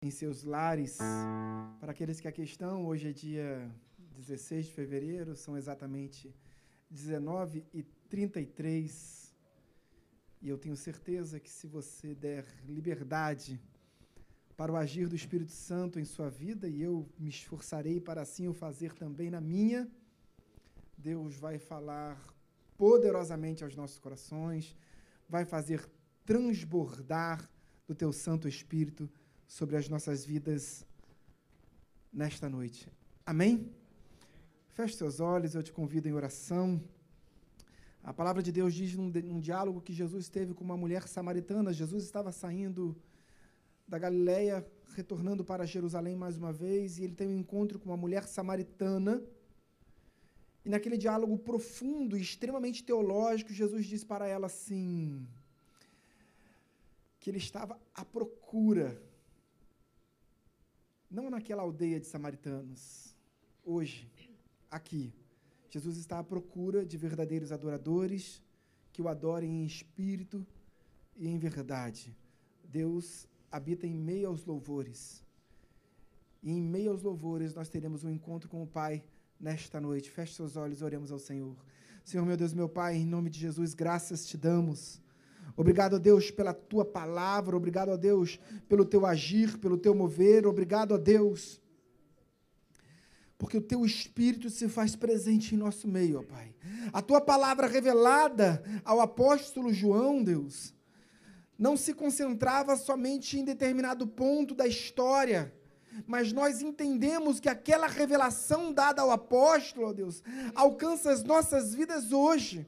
Em seus lares. Para aqueles que aqui estão, hoje é dia 16 de fevereiro, são exatamente 19 e 33. E eu tenho certeza que se você der liberdade para o agir do Espírito Santo em sua vida, e eu me esforçarei para assim o fazer também na minha, Deus vai falar poderosamente aos nossos corações, vai fazer transbordar do teu Santo Espírito sobre as nossas vidas nesta noite. Amém? Feche seus olhos, eu te convido em oração. A palavra de Deus diz num, num, diálogo que Jesus teve com uma mulher samaritana. Jesus estava saindo da Galileia, retornando para Jerusalém mais uma vez, e ele tem um encontro com uma mulher samaritana. E naquele diálogo profundo e extremamente teológico, Jesus diz para ela assim: que ele estava à procura não naquela aldeia de samaritanos, hoje, aqui. Jesus está à procura de verdadeiros adoradores que o adorem em espírito e em verdade. Deus habita em meio aos louvores. E em meio aos louvores nós teremos um encontro com o Pai nesta noite. Feche seus olhos, oremos ao Senhor. Senhor, meu Deus, meu Pai, em nome de Jesus, graças te damos Obrigado a Deus pela tua palavra, obrigado a Deus pelo teu agir, pelo teu mover, obrigado a Deus. Porque o teu espírito se faz presente em nosso meio, ó Pai. A tua palavra revelada ao apóstolo João, Deus, não se concentrava somente em determinado ponto da história, mas nós entendemos que aquela revelação dada ao apóstolo, ó Deus, alcança as nossas vidas hoje.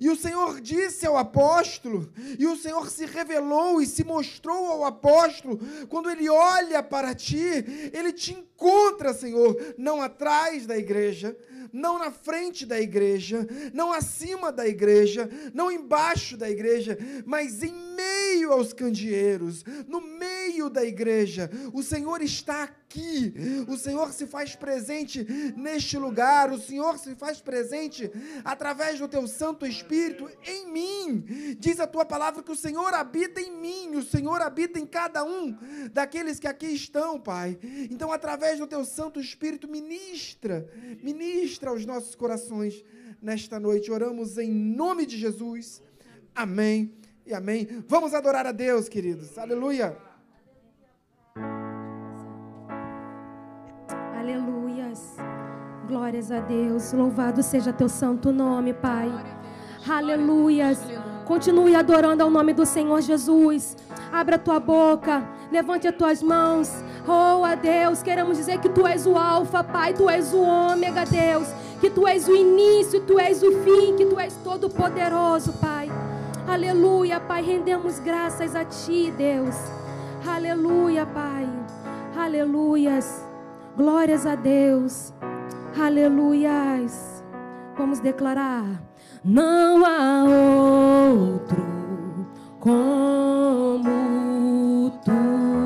E o Senhor disse ao apóstolo, e o Senhor se revelou e se mostrou ao apóstolo, quando ele olha para ti, ele te encontra, Senhor, não atrás da igreja, não na frente da igreja, não acima da igreja, não embaixo da igreja, mas em meio aos candeeiros, no meio da igreja. O Senhor está aqui, o Senhor se faz presente neste lugar, o Senhor se faz presente através do teu Santo Espírito em mim. Diz a tua palavra que o Senhor habita em mim, o Senhor habita em cada um daqueles que aqui estão, Pai. Então, através do teu Santo Espírito, ministra, ministra aos nossos corações nesta noite. Oramos em nome de Jesus. Amém e amém. Vamos adorar a Deus, queridos. Aleluia. Aleluias. Glórias a Deus. Louvado seja teu santo nome, Pai. Aleluias. Continue adorando ao nome do Senhor Jesus. Abra a tua boca, levante as tuas mãos. Oh, a Deus, queremos dizer que tu és o alfa, Pai, tu és o ômega, Deus, que tu és o início, tu és o fim, que tu és todo poderoso, Pai. Aleluia, Pai, rendemos graças a Ti, Deus. Aleluia, Pai. Aleluias. Glórias a Deus. Aleluias. Vamos declarar: Não há outro como Tu,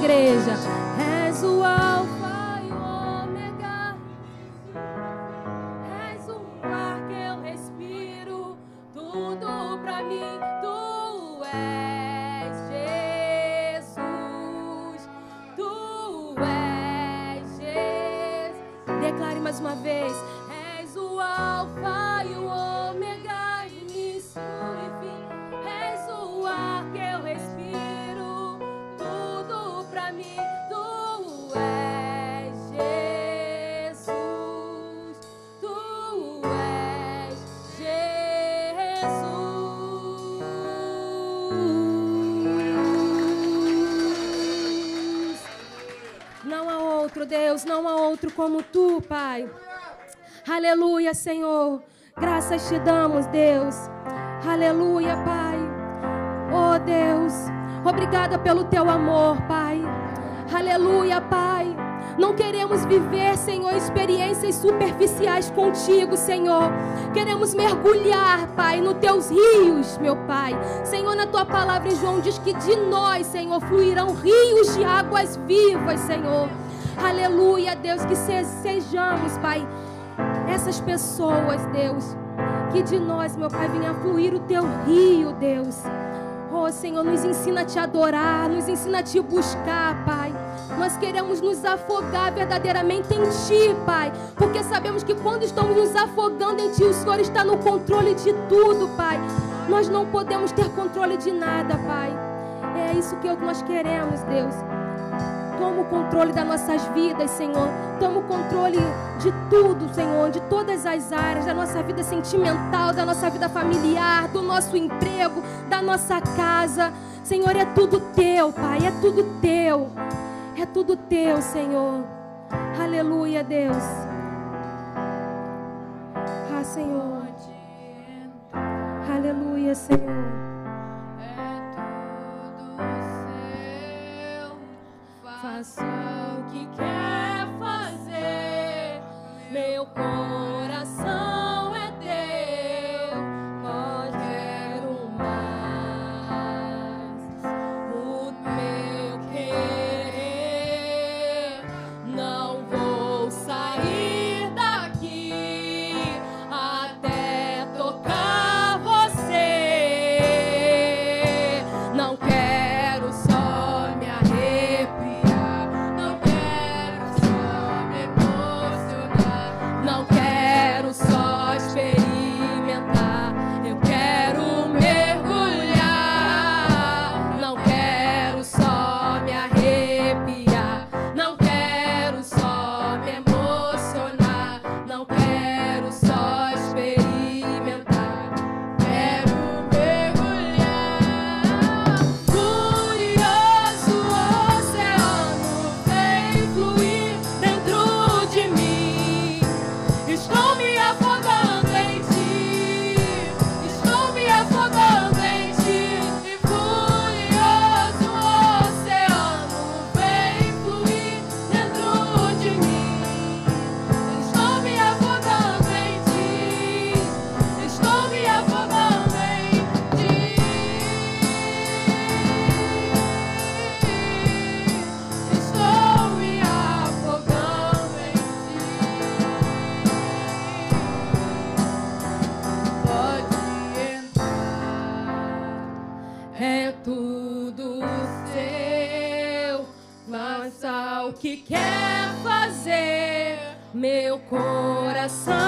Deus, como tu, Pai. Aleluia, Senhor. Graças te damos, Deus. Aleluia, Pai. Oh, Deus. Obrigada pelo teu amor, Pai. Aleluia, Pai. Não queremos viver, Senhor, experiências superficiais contigo, Senhor. Queremos mergulhar, Pai, nos teus rios, meu Pai. Senhor, na tua palavra João diz que de nós, Senhor, fluirão rios de águas vivas, Senhor. Aleluia, Deus, que sejamos, Pai, essas pessoas, Deus, que de nós, meu Pai, venha fluir o teu rio, Deus. Oh, Senhor, nos ensina a te adorar, nos ensina a te buscar, Pai. Nós queremos nos afogar verdadeiramente em Ti, Pai, porque sabemos que quando estamos nos afogando em Ti, o Senhor está no controle de tudo, Pai. Nós não podemos ter controle de nada, Pai. É isso que nós queremos, Deus. Toma o controle das nossas vidas, Senhor. Toma o controle de tudo, Senhor, de todas as áreas, da nossa vida sentimental, da nossa vida familiar, do nosso emprego, da nossa casa. Senhor, é tudo teu, Pai, é tudo teu. É tudo teu, Senhor. Aleluia, Deus. Ah, Senhor. Aleluia, Senhor. Faça o que quer fazer, meu coração. quer fazer meu coração.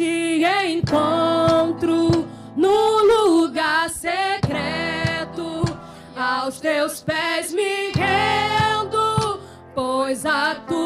te encontro no lugar secreto, aos teus pés me rendo, pois a tua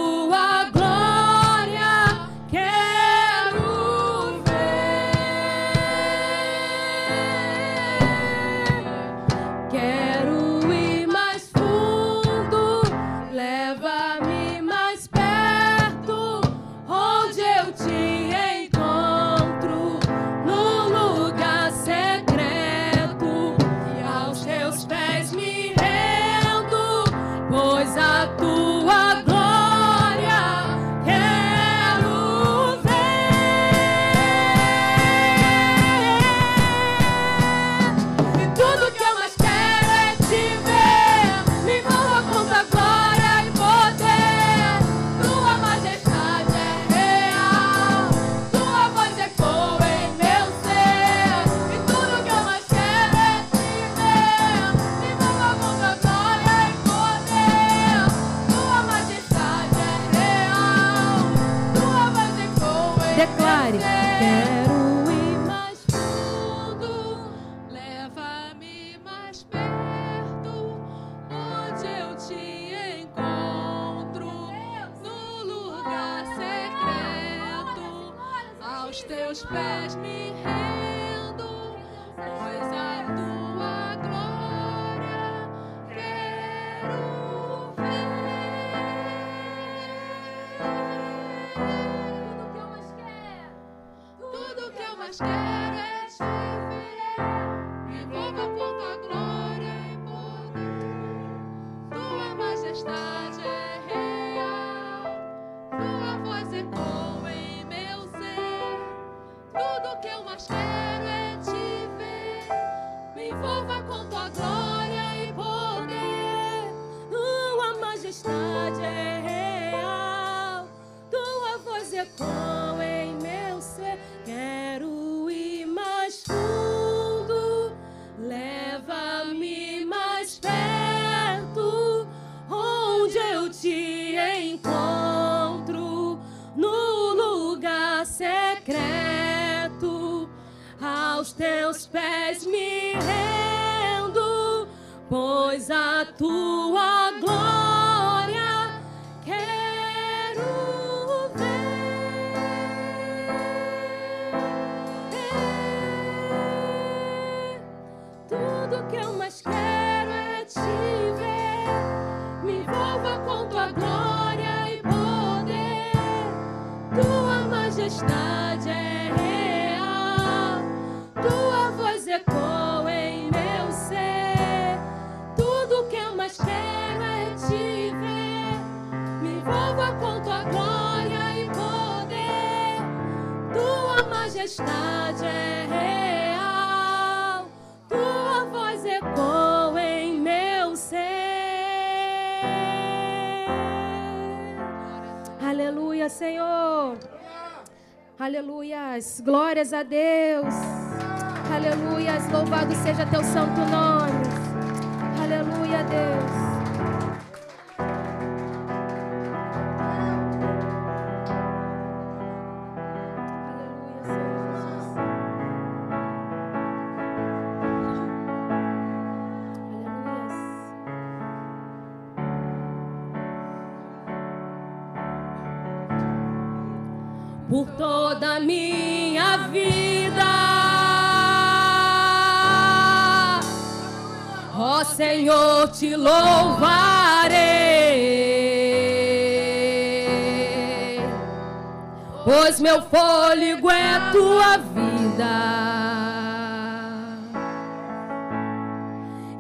not Aleluias. Glórias a Deus. Aleluias. Louvado seja teu santo nome. Senhor, te louvarei, pois meu fôlego é tua vida.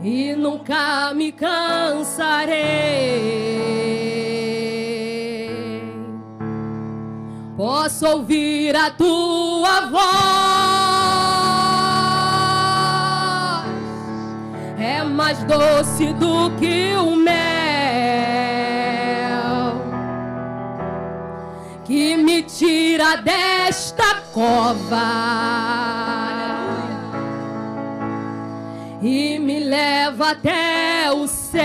E nunca me cansarei. posso ouvir a tua voz. Mais doce do que o mel que me tira desta cova e me leva até o céu.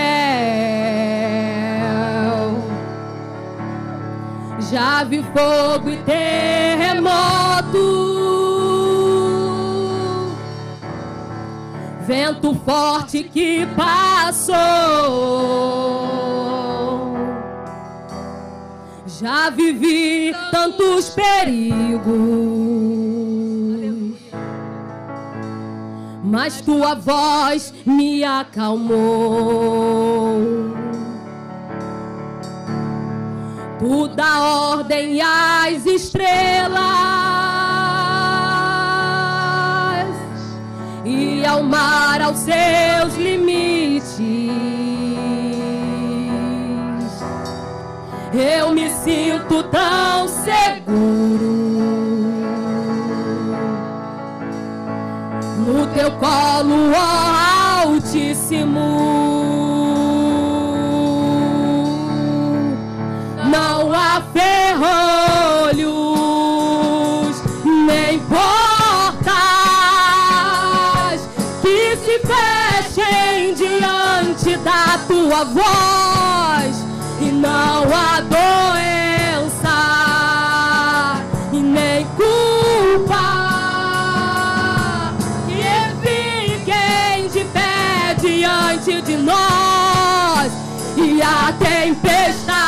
Já vi fogo e terremoto, vento forte que passou. Já vivi tantos perigos, mas tua voz me acalmou. Tu dá ordem às estrelas e ao mar aos seus limites. Eu me sinto tão seguro no teu colo, Altíssimo. não há ferrolhos da tua voz e não há doença e nem culpa. Que fiquem de pé diante de nós e a tempestade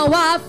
não há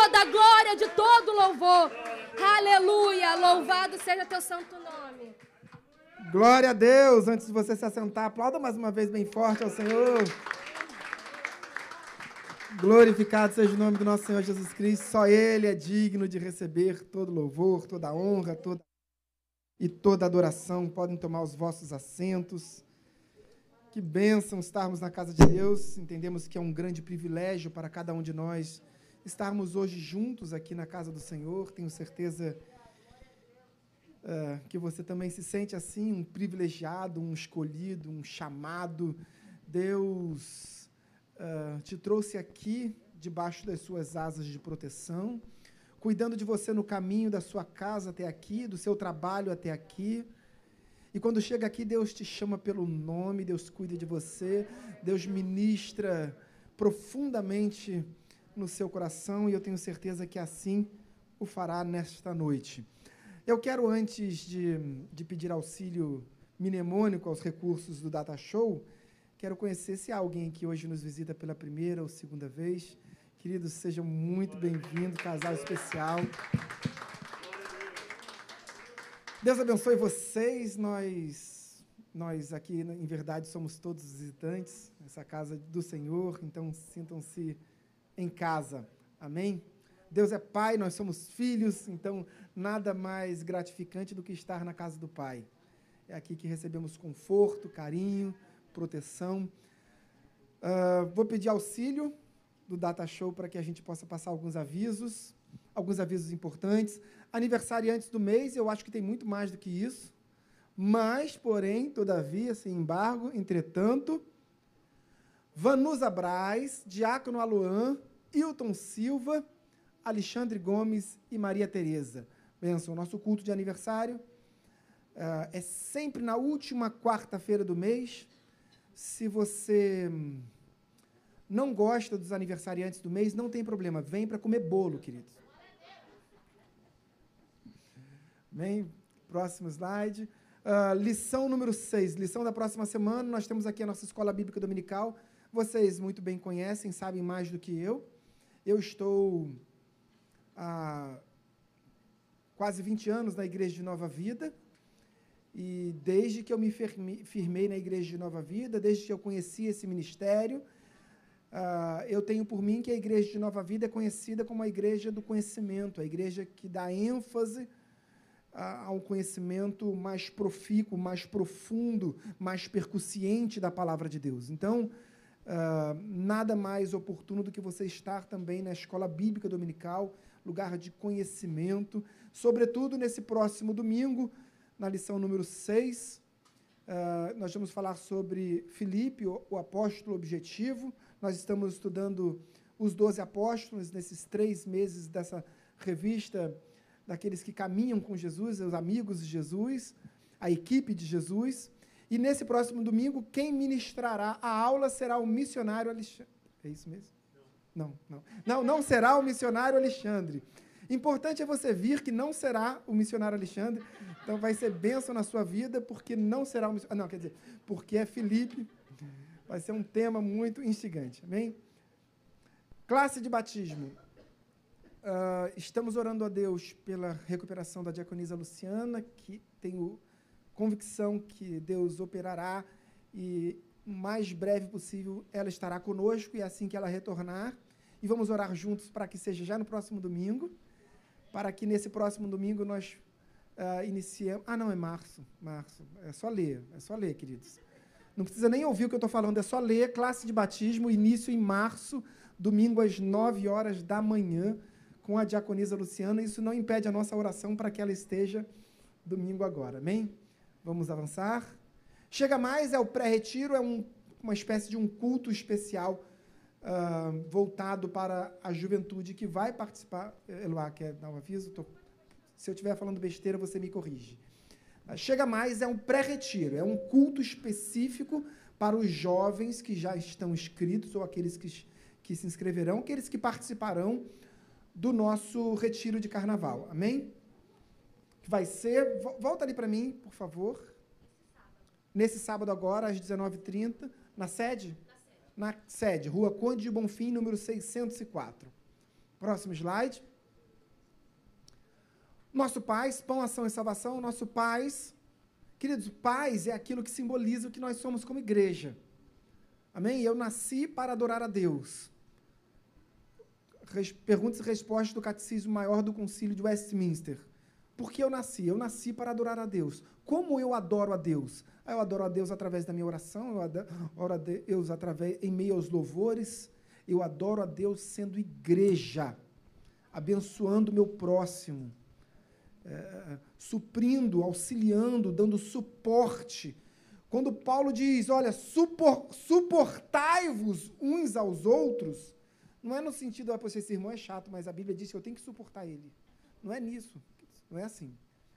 toda glória, de todo louvor. Aleluia! Louvado seja teu santo nome. Glória a Deus! Antes de você se assentar, aplauda mais uma vez bem forte ao Senhor. Glorificado seja o nome do nosso Senhor Jesus Cristo. Só Ele é digno de receber todo louvor, toda honra, toda e toda adoração. Podem tomar os vossos assentos. Que bênção estarmos na casa de Deus. Entendemos que é um grande privilégio para cada um de nós estarmos hoje juntos aqui na casa do Senhor. Tenho certeza uh, que você também se sente assim, um privilegiado, um escolhido, um chamado. Deus uh, te trouxe aqui debaixo das suas asas de proteção, cuidando de você no caminho da sua casa até aqui, do seu trabalho até aqui e quando chega aqui, Deus te chama pelo nome, Deus cuida de você, Deus ministra profundamente no seu coração e eu tenho certeza que assim o fará nesta noite. Eu quero, antes de, de pedir auxílio mnemônico aos recursos do Data Show, quero conhecer se há alguém que hoje nos visita pela primeira ou segunda vez. Queridos, sejam muito bem-vindos, casal especial. Deus abençoe vocês. Nós, nós aqui, em verdade, somos todos visitantes nessa casa do Senhor, então sintam-se em casa. Amém? Deus é Pai, nós somos filhos, então nada mais gratificante do que estar na casa do Pai. É aqui que recebemos conforto, carinho, proteção. Uh, vou pedir auxílio do Data Show para que a gente possa passar alguns avisos, alguns avisos importantes aniversariantes do mês, eu acho que tem muito mais do que isso. Mas, porém, todavia, sem embargo, entretanto, Vanusa Braz, Diácono Aluan, Hilton Silva, Alexandre Gomes e Maria Tereza. Benção, nosso culto de aniversário uh, é sempre na última quarta-feira do mês. Se você não gosta dos aniversariantes do mês, não tem problema, vem para comer bolo, queridos. Amém? Próximo slide. Uh, lição número 6, lição da próxima semana. Nós temos aqui a nossa escola bíblica dominical. Vocês muito bem conhecem, sabem mais do que eu. Eu estou há quase 20 anos na Igreja de Nova Vida. E desde que eu me firmei na Igreja de Nova Vida, desde que eu conheci esse ministério, uh, eu tenho por mim que a Igreja de Nova Vida é conhecida como a Igreja do Conhecimento, a igreja que dá ênfase a um conhecimento mais profícuo, mais profundo, mais percussiente da palavra de Deus. Então, uh, nada mais oportuno do que você estar também na escola bíblica dominical, lugar de conhecimento, sobretudo nesse próximo domingo, na lição número 6. Uh, ah, nós vamos falar sobre Filipe, o, o apóstolo objetivo. Nós estamos estudando os doze apóstolos nesses três meses dessa revista daqueles que caminham com Jesus, os amigos de Jesus, a equipe de Jesus. E nesse próximo domingo, quem ministrará a aula será o missionário Alexandre. É isso mesmo? Não, não. Não, não será o missionário Alexandre. Importante é você vir que não será o missionário Alexandre. Então vai ser bênção na sua vida, porque não será o missionário. Não, quer dizer, porque é Felipe. Vai ser um tema muito instigante. Amém? Classe de batismo. Uh, estamos orando a Deus pela recuperação da diaconisa Luciana, que tenho convicção que Deus operará e o mais breve possível ela estará conosco e assim que ela retornar. E vamos orar juntos para que seja já no próximo domingo, para que nesse próximo domingo nós uh, iniciemos. Ah, não, é março. Março. É só ler, é só ler, queridos. Não precisa nem ouvir o que eu estou falando, é só ler. Classe de batismo, início em março, domingo às 9 horas da manhã com a diaconisa Luciana. Isso não impede a nossa oração para que ela esteja domingo agora. Amém? Vamos avançar. Chega mais, é o pré-retiro, é um, uma espécie de um culto especial uh, voltado para a juventude que vai participar. Eloá, quer dar um aviso? Tô, se eu estiver falando besteira, você me corrige. Uh, chega mais, é um pré-retiro, é um culto específico para os jovens que já estão inscritos ou aqueles que, que se inscreverão, aqueles que participarão do nosso retiro de carnaval. Amém? Vai ser. Volta ali para mim, por favor. Nesse sábado agora, às 19h30, na sede? na sede, Rua Conde de Bonfim, número 604. Próximo slide. Nosso paz, pão, ação e salvação, nosso paz. Queridos, paz é aquilo que simboliza o que nós somos como igreja. Amém? Eu nasci para adorar a Deus. Perguntas e respostas do Catecismo Maior do Concílio de Westminster. Por que eu nasci? Eu nasci para adorar a Deus. Como eu adoro a Deus? Eu adoro a Deus através da minha oração, eu adoro a Deus através, em meio aos louvores, eu adoro a Deus sendo igreja, abençoando o meu próximo, é, suprindo, auxiliando, dando suporte. Quando Paulo diz, olha, supor, suportai-vos uns aos outros, não é no sentido, ah, esse irmão é chato, mas a Bíblia diz que eu tenho que suportar ele. Não é nisso, não é assim.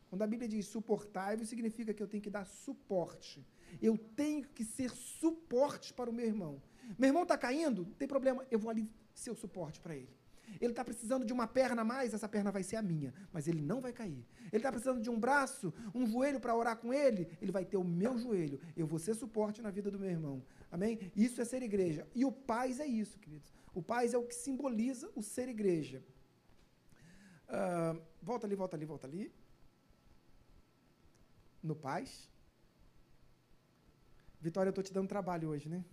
Quando a Bíblia diz suportai-vos, significa que eu tenho que dar suporte. Eu tenho que ser suporte para o meu irmão. Meu irmão está caindo? Não tem problema, eu vou ali ser o suporte para ele. Ele está precisando de uma perna a mais, essa perna vai ser a minha, mas ele não vai cair. Ele está precisando de um braço, um joelho para orar com ele, ele vai ter o meu joelho. Eu vou ser suporte na vida do meu irmão. Amém? Isso é ser igreja. E o paz é isso, queridos. O paz é o que simboliza o ser igreja. Uh, volta ali, volta ali, volta ali. No paz. Vitória, eu estou te dando trabalho hoje, né?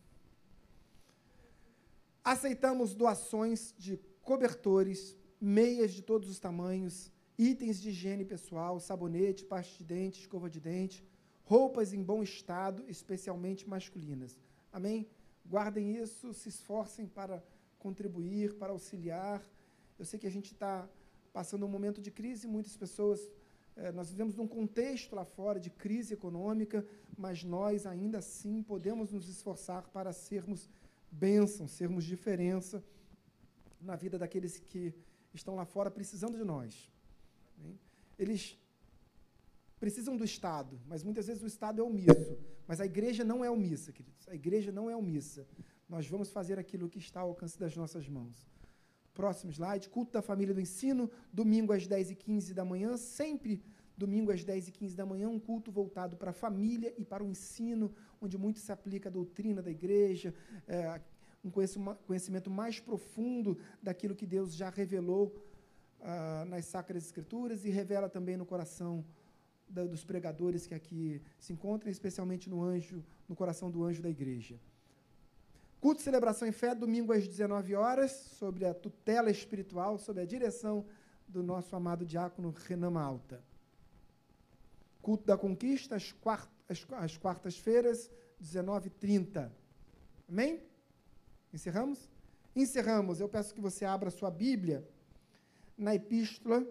Aceitamos doações de cobertores, meias de todos os tamanhos, itens de higiene pessoal, sabonete, pasta de dente, escova de dente, roupas em bom estado, especialmente masculinas. Amém? Guardem isso, se esforcem para contribuir, para auxiliar. Eu sei que a gente está passando um momento de crise, muitas pessoas. É, nós vivemos num contexto lá fora de crise econômica, mas nós ainda assim podemos nos esforçar para sermos bênção, sermos diferença na vida daqueles que estão lá fora precisando de nós. Eles precisam do Estado, mas muitas vezes o Estado é omisso. Mas a igreja não é omissa, queridos. A igreja não é omissa. Nós vamos fazer aquilo que está ao alcance das nossas mãos. Próximo slide. Culto da família do ensino, domingo às 10h15 da manhã, sempre domingo às 10h15 da manhã, um culto voltado para a família e para o ensino, onde muito se aplica a doutrina da igreja, é, um conhecimento mais profundo daquilo que Deus já revelou ah, nas Sacras Escrituras e revela também no coração da, dos pregadores que aqui se encontram, especialmente no anjo, no coração do anjo da igreja. Culto celebração em fé, domingo às 19 horas, sobre a tutela espiritual, sob a direção do nosso amado diácono Renan Malta. Culto da conquista, às, quart às quartas-feiras, 19h30. Amém? Encerramos? Encerramos. Eu peço que você abra sua Bíblia na epístola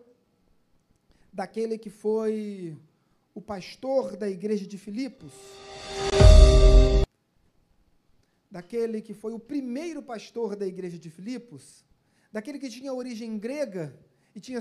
daquele que foi o pastor da igreja de Filipos. Daquele que foi o primeiro pastor da igreja de Filipos, daquele que tinha origem grega e tinha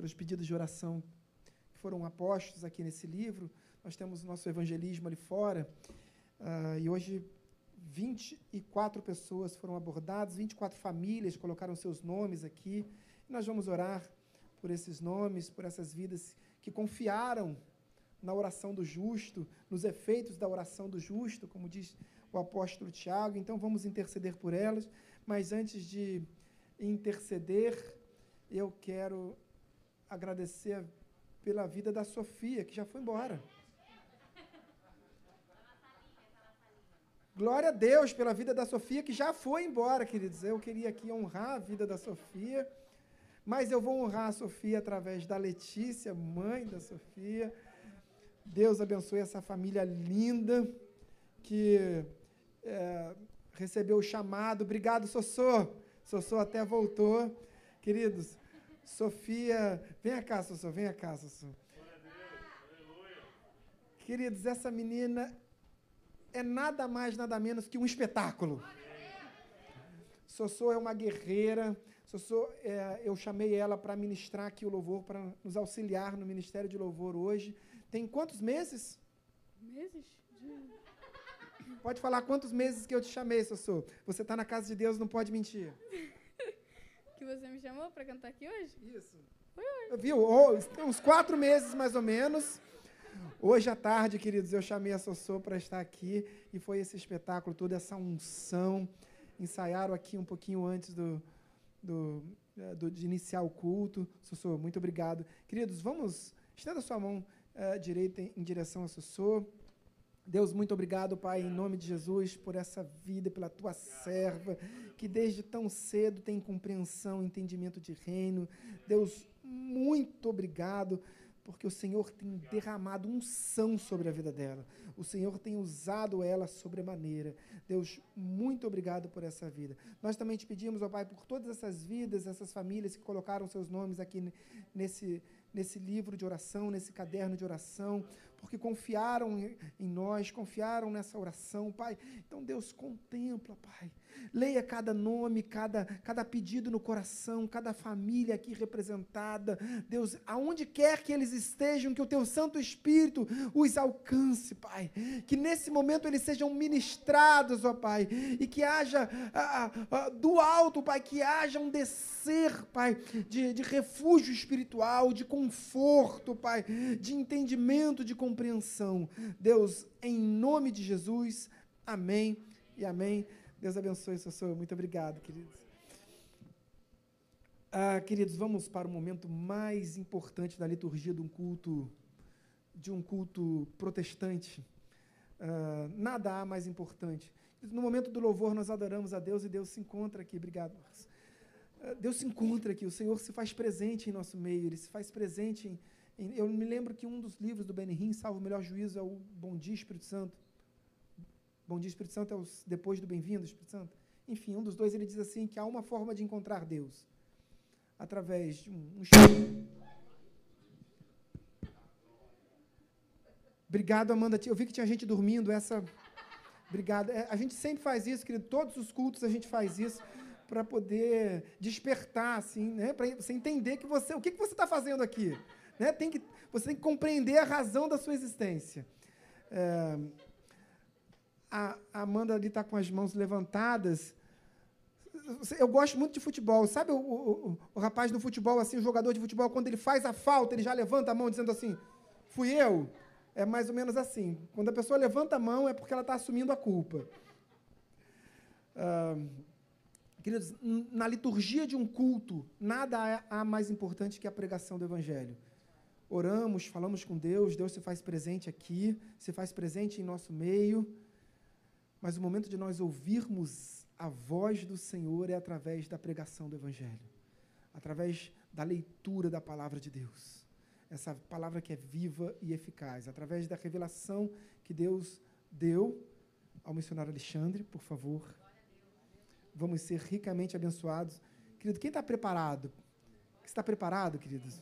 pelos pedidos de oração que foram apostos aqui nesse livro. Nós temos o nosso evangelismo ali fora. Uh, e hoje 24 pessoas foram abordadas, 24 famílias colocaram seus nomes aqui. E nós vamos orar por esses nomes, por essas vidas que confiaram na oração do justo, nos efeitos da oração do justo, como diz o apóstolo Tiago. Então vamos interceder por elas. Mas antes de interceder, eu quero agradecer pela vida da Sofia, que já foi embora. Glória a Deus pela vida da Sofia, que já foi embora, queridos. Eu queria aqui honrar a vida da Sofia, mas eu vou honrar a Sofia através da Letícia, mãe da Sofia. Deus abençoe essa família linda que é, recebeu o chamado. Obrigado, Sossô. Sossô até voltou. Queridos, Sofia, vem cá, Sossô, vem cá, Sossô. Queridos, essa menina é nada mais, nada menos que um espetáculo. Sossô é uma guerreira. Sossô, é, eu chamei ela para ministrar aqui o louvor, para nos auxiliar no Ministério de Louvor hoje. Tem quantos meses? Meses? De... Pode falar quantos meses que eu te chamei, Sossô. Você está na casa de Deus, não pode mentir. Que você me chamou para cantar aqui hoje? Isso. Foi hoje. Viu? Oh, uns quatro meses, mais ou menos. Hoje à tarde, queridos, eu chamei a Sossô para estar aqui e foi esse espetáculo, toda essa unção. Ensaiaram aqui um pouquinho antes do, do, eh, do de iniciar o culto. Sossô, muito obrigado. Queridos, vamos, estenda sua mão uh, direita em, em direção a Sossô. Deus, muito obrigado, Pai, em nome de Jesus, por essa vida, pela tua serva, que desde tão cedo tem compreensão, entendimento de reino. Deus, muito obrigado porque o Senhor tem derramado unção sobre a vida dela. O Senhor tem usado ela sobremaneira. Deus, muito obrigado por essa vida. Nós também te pedimos, ó Pai, por todas essas vidas, essas famílias que colocaram seus nomes aqui nesse, nesse livro de oração, nesse caderno de oração, porque confiaram em nós, confiaram nessa oração, Pai. Então, Deus, contempla, Pai. Leia cada nome, cada, cada pedido no coração, cada família aqui representada. Deus, aonde quer que eles estejam, que o Teu Santo Espírito os alcance, Pai. Que nesse momento eles sejam ministrados, ó Pai. E que haja ah, ah, do alto, Pai, que haja um descer, Pai, de, de refúgio espiritual, de conforto, Pai, de entendimento, de compreensão. Deus, em nome de Jesus, amém e amém. Deus abençoe, Sossô. Muito obrigado, queridos. Ah, queridos, vamos para o momento mais importante da liturgia de um culto, de um culto protestante. Ah, nada há mais importante. No momento do louvor, nós adoramos a Deus e Deus se encontra aqui. Obrigado, Marcos. Ah, Deus se encontra aqui, o Senhor se faz presente em nosso meio, Ele se faz presente em, eu me lembro que um dos livros do Benihim, Salvo o Melhor Juízo, é o Bom Dia Espírito Santo. Bom Dia Espírito Santo é os, depois do Bem-vindo Espírito Santo. Enfim, um dos dois ele diz assim que há uma forma de encontrar Deus através de um, um Obrigado, Amanda. Eu vi que tinha gente dormindo. Essa. Obrigado. É, a gente sempre faz isso, querido. Todos os cultos a gente faz isso para poder despertar, assim, né? Para você entender que você, o que, que você está fazendo aqui. Né? Tem que, você tem que compreender a razão da sua existência. É, a, Amanda ali está com as mãos levantadas. Eu gosto muito de futebol. Sabe o, o, o, rapaz do futebol, assim, o jogador de futebol, quando ele faz a falta, ele já levanta a mão dizendo assim: fui eu? É mais ou menos assim. Quando a pessoa levanta a mão, é porque ela está assumindo a culpa. Ah, queridos, na liturgia de um culto, nada há mais importante que a pregação do Evangelho oramos, falamos com Deus, Deus se faz presente aqui, se faz presente em nosso meio. Mas o momento de nós ouvirmos a voz do Senhor é através da pregação do Evangelho, através da leitura da palavra de Deus. Essa palavra que é viva e eficaz, através da revelação que Deus deu ao missionário Alexandre, por favor. Vamos ser ricamente abençoados. Querido, quem está preparado? Está preparado, queridos?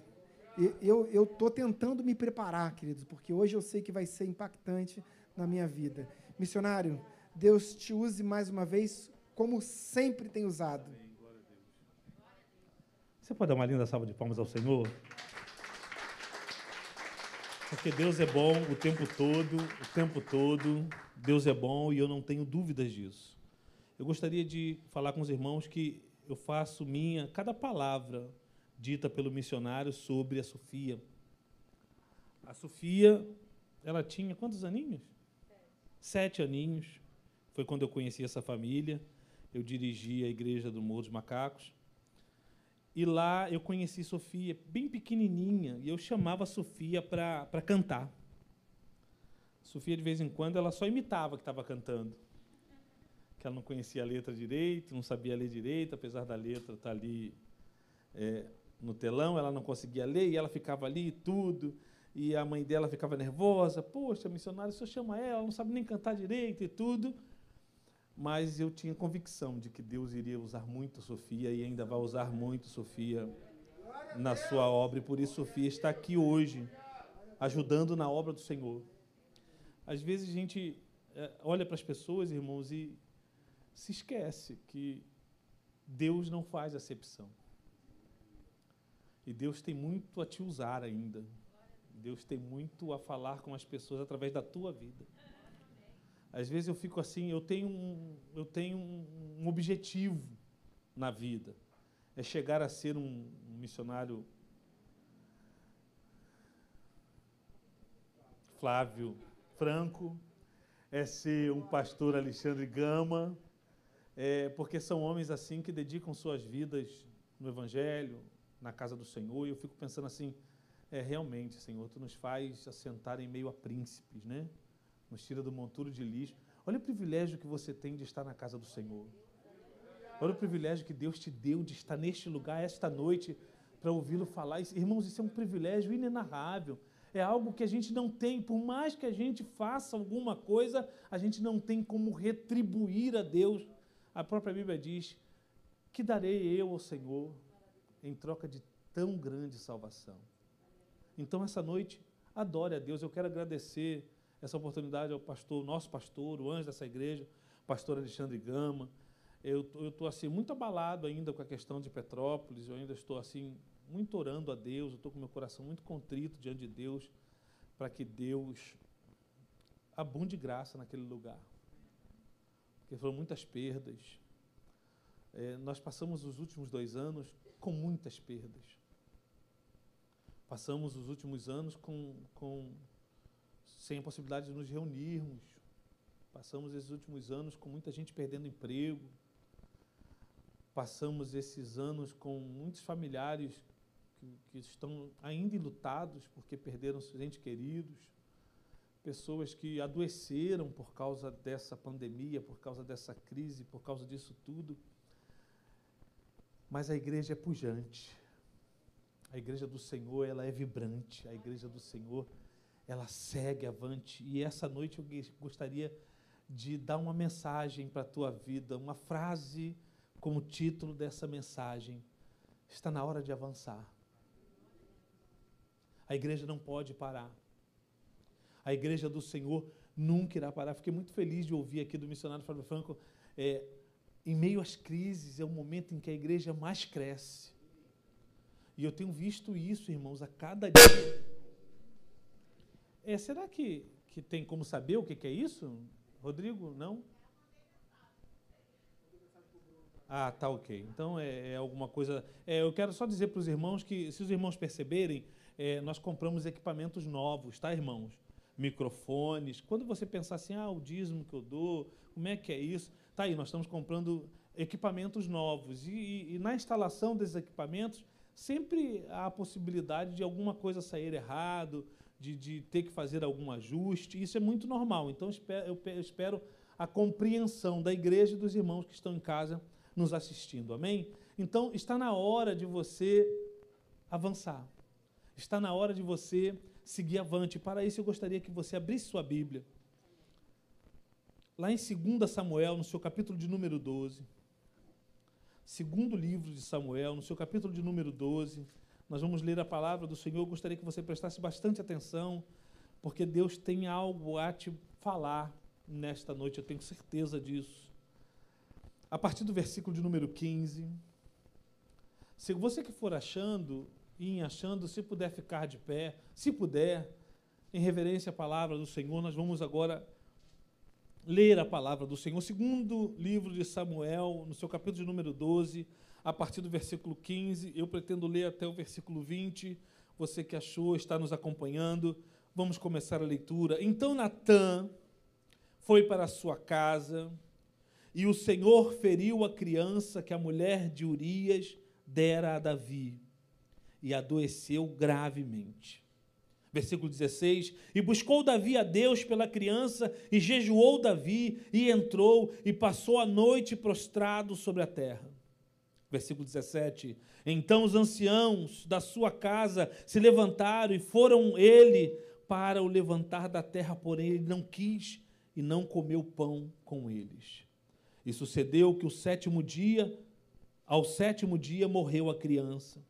eu estou tentando me preparar, queridos, porque hoje eu sei que vai ser impactante na minha vida. Missionário, Deus te use mais uma vez como sempre tem usado. Você pode dar uma linda salva de palmas ao Senhor? Porque Deus é bom o tempo todo, o tempo todo. Deus é bom e eu não tenho dúvidas disso. Eu gostaria de falar com os irmãos que eu faço minha cada palavra dita pelo missionário sobre a Sofia. A Sofia, ela tinha quantos aninhos? Sete aninhos. Foi quando eu conheci essa família. Eu dirigi a igreja do Morro dos Macacos. E lá eu conheci Sofia, bem pequenininha, e eu chamava Sofia para cantar. Sofia, de vez em quando, ela só imitava que estava cantando. Que ela não conhecia a letra direito, não sabia ler direito, apesar da letra estar tá ali é, no telão, ela não conseguia ler, e ela ficava ali tudo. E a mãe dela ficava nervosa. Poxa, missionário, o senhor chama ela não sabe nem cantar direito e tudo mas eu tinha convicção de que Deus iria usar muito Sofia e ainda vai usar muito Sofia na sua obra, e por isso Sofia está aqui hoje, ajudando na obra do Senhor. Às vezes a gente é, olha para as pessoas, irmãos, e se esquece que Deus não faz acepção. E Deus tem muito a te usar ainda. Deus tem muito a falar com as pessoas através da tua vida. Às vezes eu fico assim, eu tenho um, eu tenho um objetivo na vida. É chegar a ser um, missionário Flávio Franco, é ser um pastor Alexandre Gama, é, porque são homens assim que dedicam suas vidas no Evangelho, na casa do Senhor, e eu fico pensando assim, é realmente, Senhor, Tu nos faz assentar em meio a príncipes, né? Nos tira do monturo de lixo. Olha o privilégio que você tem de estar na casa do Senhor. Olha o privilégio que Deus te deu de estar neste lugar, esta noite, para ouvi-lo falar. Irmãos, isso é um privilégio inenarrável. É algo que a gente não tem, por mais que a gente faça alguma coisa, a gente não tem como retribuir a Deus. A própria Bíblia diz: Que darei eu ao Senhor em troca de tão grande salvação? Então, essa noite, adore a Deus. Eu quero agradecer essa oportunidade ao pastor, nosso pastor, o anjo dessa igreja, pastor Alexandre Gama. Eu estou assim muito abalado ainda com a questão de Petrópolis. Eu ainda estou assim muito orando a Deus. Eu estou com meu coração muito contrito diante de Deus para que Deus abunde graça naquele lugar. Porque foram muitas perdas. É, nós passamos os últimos dois anos com muitas perdas. Passamos os últimos anos com, com sem a possibilidade de nos reunirmos. Passamos esses últimos anos com muita gente perdendo emprego. Passamos esses anos com muitos familiares que, que estão ainda enlutados porque perderam seus entes queridos. Pessoas que adoeceram por causa dessa pandemia, por causa dessa crise, por causa disso tudo. Mas a igreja é pujante. A igreja do Senhor, ela é vibrante. A igreja do Senhor, ela segue avante. E essa noite eu gostaria de dar uma mensagem para a tua vida, uma frase como título dessa mensagem. Está na hora de avançar. A igreja não pode parar. A igreja do Senhor nunca irá parar. Fiquei muito feliz de ouvir aqui do missionário Fábio Franco. É, em meio às crises, é o momento em que a igreja mais cresce. E eu tenho visto isso, irmãos, a cada dia. É, será que, que tem como saber o que, que é isso? Rodrigo, não? Ah, tá ok. Então é, é alguma coisa. É, eu quero só dizer para os irmãos que, se os irmãos perceberem, é, nós compramos equipamentos novos, tá, irmãos? Microfones. Quando você pensar assim, ah, o dízimo que eu dou, como é que é isso? Tá aí, nós estamos comprando equipamentos novos. E, e, e na instalação desses equipamentos, sempre há a possibilidade de alguma coisa sair errado, de, de ter que fazer algum ajuste. Isso é muito normal. Então, eu espero a compreensão da igreja e dos irmãos que estão em casa nos assistindo. Amém? Então, está na hora de você avançar. Está na hora de você seguir avante. Para isso, eu gostaria que você abrisse sua Bíblia. Lá em 2 Samuel, no seu capítulo de número 12. Segundo livro de Samuel, no seu capítulo de número 12. Nós vamos ler a palavra do Senhor. Eu gostaria que você prestasse bastante atenção, porque Deus tem algo a te falar nesta noite, eu tenho certeza disso. A partir do versículo de número 15, Se você que for achando, e achando, se puder ficar de pé, se puder, em reverência à palavra do Senhor, nós vamos agora ler a palavra do Senhor. Segundo livro de Samuel, no seu capítulo de número 12, a partir do versículo 15, eu pretendo ler até o versículo 20. Você que achou, está nos acompanhando. Vamos começar a leitura. Então Natã foi para sua casa, e o Senhor feriu a criança que a mulher de Urias dera a Davi, e adoeceu gravemente. Versículo 16: E buscou Davi a Deus pela criança, e jejuou Davi, e entrou, e passou a noite prostrado sobre a terra. Versículo 17: Então os anciãos da sua casa se levantaram e foram ele para o levantar da terra, porém ele não quis e não comeu pão com eles. E sucedeu que o sétimo dia, ao sétimo dia morreu a criança.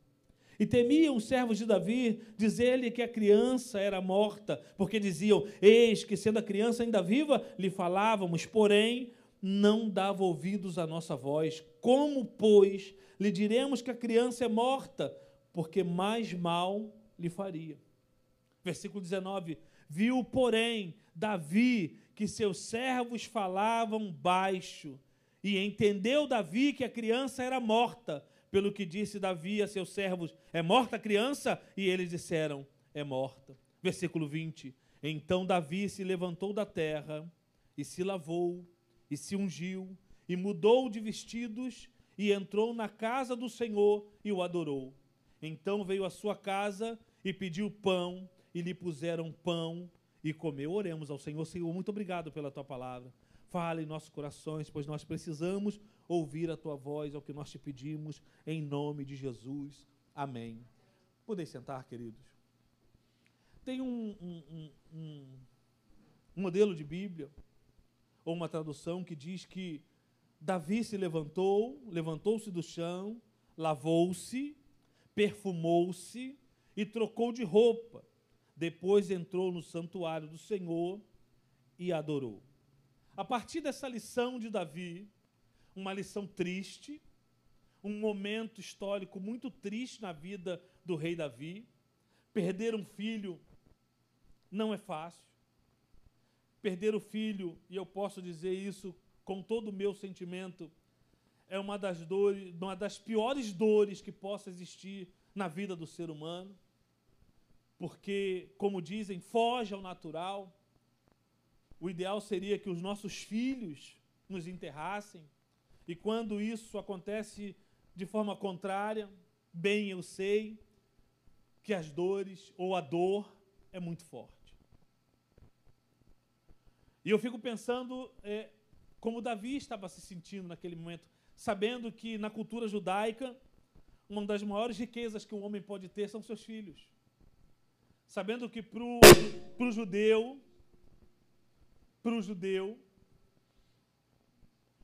E temiam os servos de Davi dizer-lhe que a criança era morta, porque diziam: Eis que, sendo a criança ainda viva, lhe falávamos, porém não dava ouvidos à nossa voz. Como, pois, lhe diremos que a criança é morta? Porque mais mal lhe faria. Versículo 19: Viu, porém, Davi que seus servos falavam baixo, e entendeu Davi que a criança era morta pelo que disse Davi a seus servos: É morta a criança? E eles disseram: É morta. Versículo 20: Então Davi se levantou da terra e se lavou e se ungiu e mudou de vestidos e entrou na casa do Senhor e o adorou. Então veio à sua casa e pediu pão e lhe puseram pão e comeu. Oremos ao Senhor. Senhor, muito obrigado pela tua palavra. Fala em nossos corações, pois nós precisamos ouvir a tua voz, é o que nós te pedimos, em nome de Jesus. Amém. Podem sentar, queridos. Tem um, um, um, um modelo de Bíblia, ou uma tradução que diz que Davi se levantou, levantou-se do chão, lavou-se, perfumou-se e trocou de roupa. Depois entrou no santuário do Senhor e adorou. A partir dessa lição de Davi, uma lição triste, um momento histórico muito triste na vida do rei Davi. Perder um filho não é fácil. Perder o filho, e eu posso dizer isso com todo o meu sentimento, é uma das dores, uma das piores dores que possa existir na vida do ser humano. Porque, como dizem, foge ao natural. O ideal seria que os nossos filhos nos enterrassem, e quando isso acontece de forma contrária, bem eu sei que as dores ou a dor é muito forte. E eu fico pensando é, como Davi estava se sentindo naquele momento, sabendo que na cultura judaica, uma das maiores riquezas que um homem pode ter são seus filhos. Sabendo que para o judeu, para o judeu,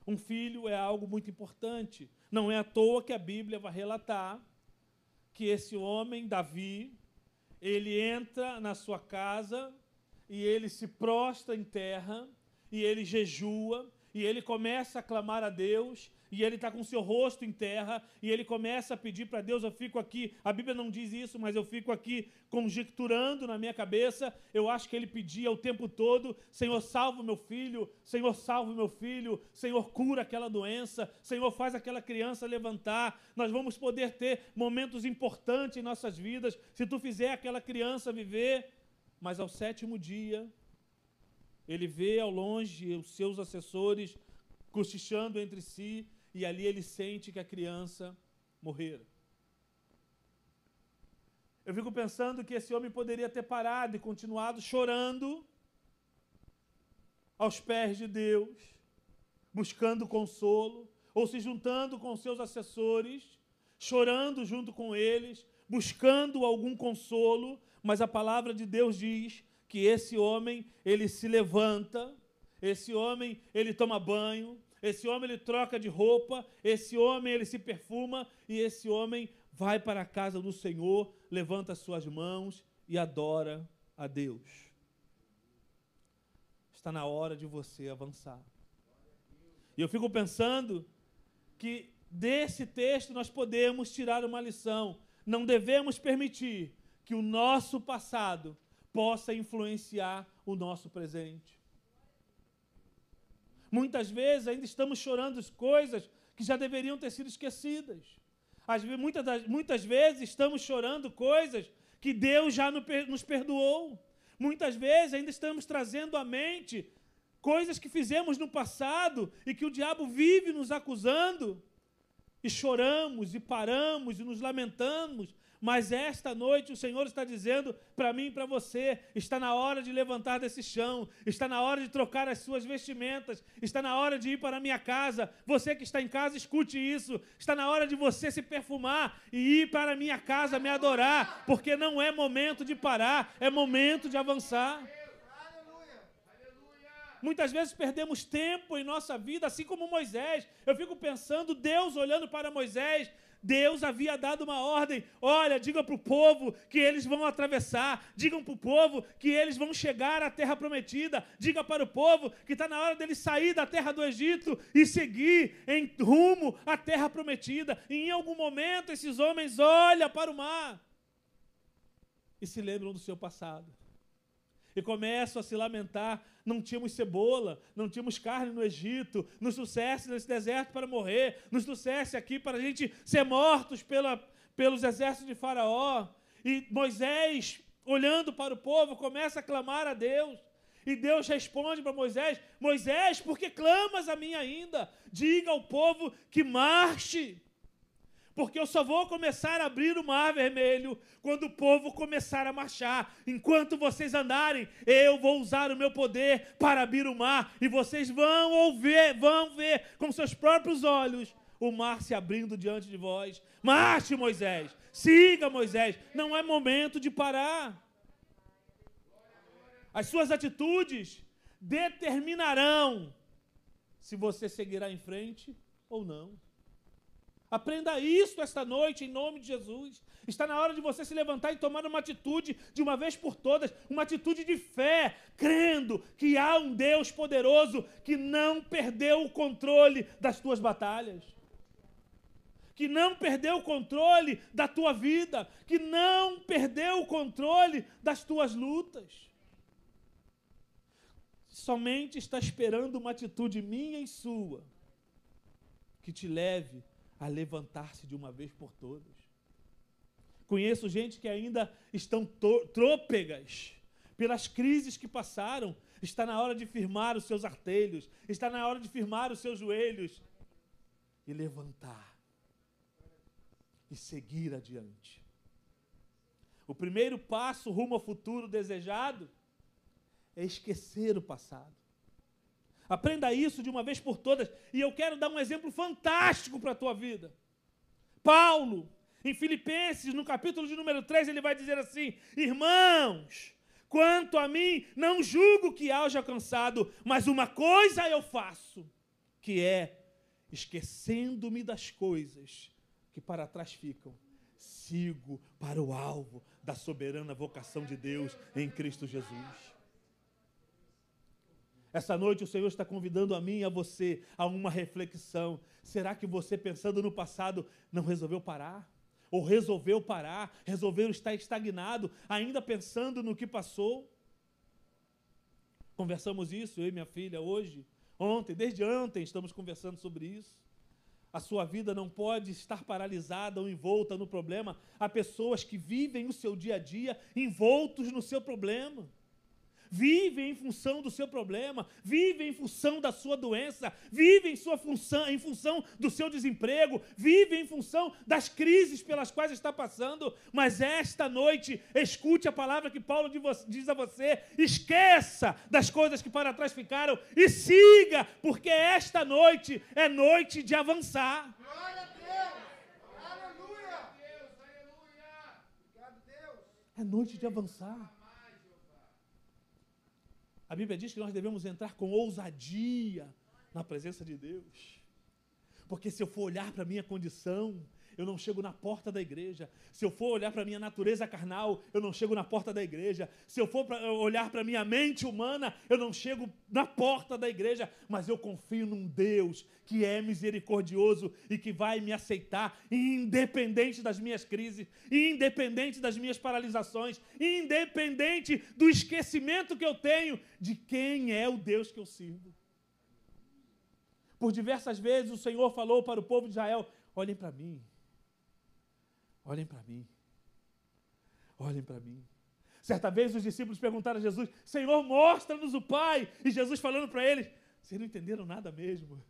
um filho é algo muito importante. Não é à toa que a Bíblia vai relatar que esse homem, Davi, ele entra na sua casa e ele se prostra em terra e ele jejua e ele começa a clamar a Deus e ele está com seu rosto em terra, e ele começa a pedir para Deus, eu fico aqui, a Bíblia não diz isso, mas eu fico aqui conjecturando na minha cabeça, eu acho que ele pedia o tempo todo, Senhor, salva meu filho, Senhor, salva meu filho, Senhor, cura aquela doença, Senhor, faz aquela criança levantar, nós vamos poder ter momentos importantes em nossas vidas, se tu fizer aquela criança viver, mas ao sétimo dia, ele vê ao longe os seus assessores cochichando entre si, e ali ele sente que a criança morrera. Eu fico pensando que esse homem poderia ter parado e continuado chorando aos pés de Deus, buscando consolo, ou se juntando com seus assessores, chorando junto com eles, buscando algum consolo, mas a palavra de Deus diz que esse homem, ele se levanta, esse homem, ele toma banho, esse homem ele troca de roupa, esse homem ele se perfuma e esse homem vai para a casa do Senhor, levanta suas mãos e adora a Deus. Está na hora de você avançar. E eu fico pensando que desse texto nós podemos tirar uma lição. Não devemos permitir que o nosso passado possa influenciar o nosso presente. Muitas vezes ainda estamos chorando coisas que já deveriam ter sido esquecidas. Às muitas, muitas vezes estamos chorando coisas que Deus já nos perdoou. Muitas vezes ainda estamos trazendo à mente coisas que fizemos no passado e que o diabo vive nos acusando. E choramos e paramos e nos lamentamos, mas esta noite o Senhor está dizendo para mim e para você: está na hora de levantar desse chão, está na hora de trocar as suas vestimentas, está na hora de ir para a minha casa. Você que está em casa, escute isso. Está na hora de você se perfumar e ir para a minha casa me adorar, porque não é momento de parar, é momento de avançar. Muitas vezes perdemos tempo em nossa vida, assim como Moisés. Eu fico pensando, Deus olhando para Moisés, Deus havia dado uma ordem: olha, diga para o povo que eles vão atravessar, digam para o povo que eles vão chegar à terra prometida, diga para o povo que está na hora deles sair da terra do Egito e seguir em rumo à terra prometida. E em algum momento esses homens olham para o mar e se lembram do seu passado e começam a se lamentar. Não tínhamos cebola, não tínhamos carne no Egito, nos trouxesse nesse deserto para morrer, nos trouxesse aqui para a gente ser mortos pela, pelos exércitos de Faraó. E Moisés, olhando para o povo, começa a clamar a Deus. E Deus responde para Moisés: Moisés, por que clamas a mim ainda? Diga ao povo que marche porque eu só vou começar a abrir o mar vermelho quando o povo começar a marchar. Enquanto vocês andarem, eu vou usar o meu poder para abrir o mar e vocês vão ouvir, vão ver com seus próprios olhos o mar se abrindo diante de vós. Marche, Moisés. Siga, Moisés. Não é momento de parar. As suas atitudes determinarão se você seguirá em frente ou não. Aprenda isso esta noite, em nome de Jesus. Está na hora de você se levantar e tomar uma atitude de uma vez por todas, uma atitude de fé, crendo que há um Deus poderoso que não perdeu o controle das tuas batalhas. Que não perdeu o controle da tua vida, que não perdeu o controle das tuas lutas. Somente está esperando uma atitude minha e sua que te leve a levantar-se de uma vez por todas. Conheço gente que ainda estão trôpegas pelas crises que passaram. Está na hora de firmar os seus artelhos, está na hora de firmar os seus joelhos e levantar e seguir adiante. O primeiro passo rumo ao futuro desejado é esquecer o passado. Aprenda isso de uma vez por todas. E eu quero dar um exemplo fantástico para a tua vida. Paulo, em Filipenses, no capítulo de número 3, ele vai dizer assim: Irmãos, quanto a mim, não julgo que haja alcançado, mas uma coisa eu faço, que é, esquecendo-me das coisas que para trás ficam, sigo para o alvo da soberana vocação de Deus em Cristo Jesus. Essa noite o Senhor está convidando a mim e a você a uma reflexão. Será que você, pensando no passado, não resolveu parar? Ou resolveu parar, resolveu estar estagnado, ainda pensando no que passou? Conversamos isso, eu e minha filha, hoje, ontem, desde ontem estamos conversando sobre isso. A sua vida não pode estar paralisada ou envolta no problema. Há pessoas que vivem o seu dia a dia envoltos no seu problema vive em função do seu problema, vive em função da sua doença, vive em sua função, em função do seu desemprego, vive em função das crises pelas quais está passando. Mas esta noite, escute a palavra que Paulo diz a você: esqueça das coisas que para trás ficaram e siga, porque esta noite é noite de avançar. Glória a Deus! Aleluia! É noite de avançar. A Bíblia diz que nós devemos entrar com ousadia na presença de Deus. Porque se eu for olhar para a minha condição, eu não chego na porta da igreja. Se eu for olhar para a minha natureza carnal, eu não chego na porta da igreja. Se eu for pra, olhar para a minha mente humana, eu não chego na porta da igreja. Mas eu confio num Deus que é misericordioso e que vai me aceitar, independente das minhas crises, independente das minhas paralisações, independente do esquecimento que eu tenho de quem é o Deus que eu sirvo. Por diversas vezes o Senhor falou para o povo de Israel: olhem para mim, olhem para mim, olhem para mim. Certa vez os discípulos perguntaram a Jesus: Senhor, mostra-nos o Pai. E Jesus falando para eles: Vocês não entenderam nada mesmo.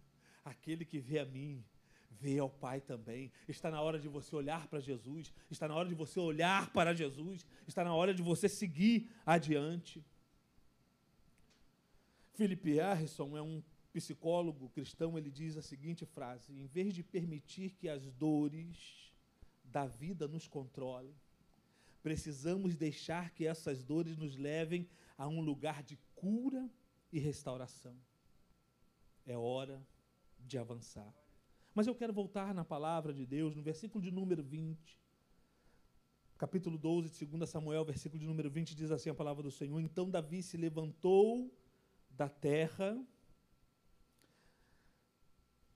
Aquele que vê a mim, vê ao Pai também. Está na hora de você olhar para Jesus, está na hora de você olhar para Jesus, está na hora de você seguir adiante. Philip Harrison é um psicólogo cristão, ele diz a seguinte frase: em vez de permitir que as dores da vida nos controlem, precisamos deixar que essas dores nos levem a um lugar de cura e restauração. É hora de avançar. Mas eu quero voltar na palavra de Deus, no versículo de número 20. Capítulo 12 de 2 Samuel, versículo de número 20, diz assim a palavra do Senhor: Então Davi se levantou da terra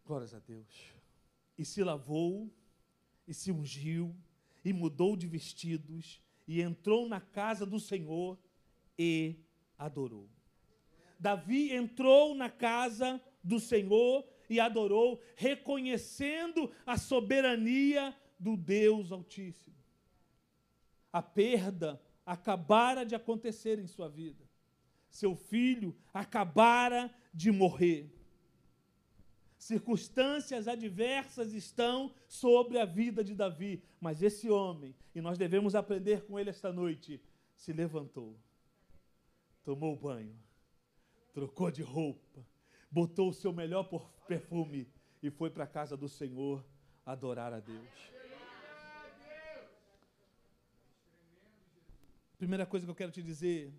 Glórias a Deus. E se lavou, e se ungiu, e mudou de vestidos, e entrou na casa do Senhor e adorou. Davi entrou na casa do Senhor e adorou, reconhecendo a soberania do Deus Altíssimo. A perda acabara de acontecer em sua vida. Seu filho acabara de morrer. Circunstâncias adversas estão sobre a vida de Davi, mas esse homem, e nós devemos aprender com ele esta noite, se levantou, tomou banho, trocou de roupa, botou o seu melhor perfume e foi para a casa do Senhor adorar a Deus. Primeira coisa que eu quero te dizer,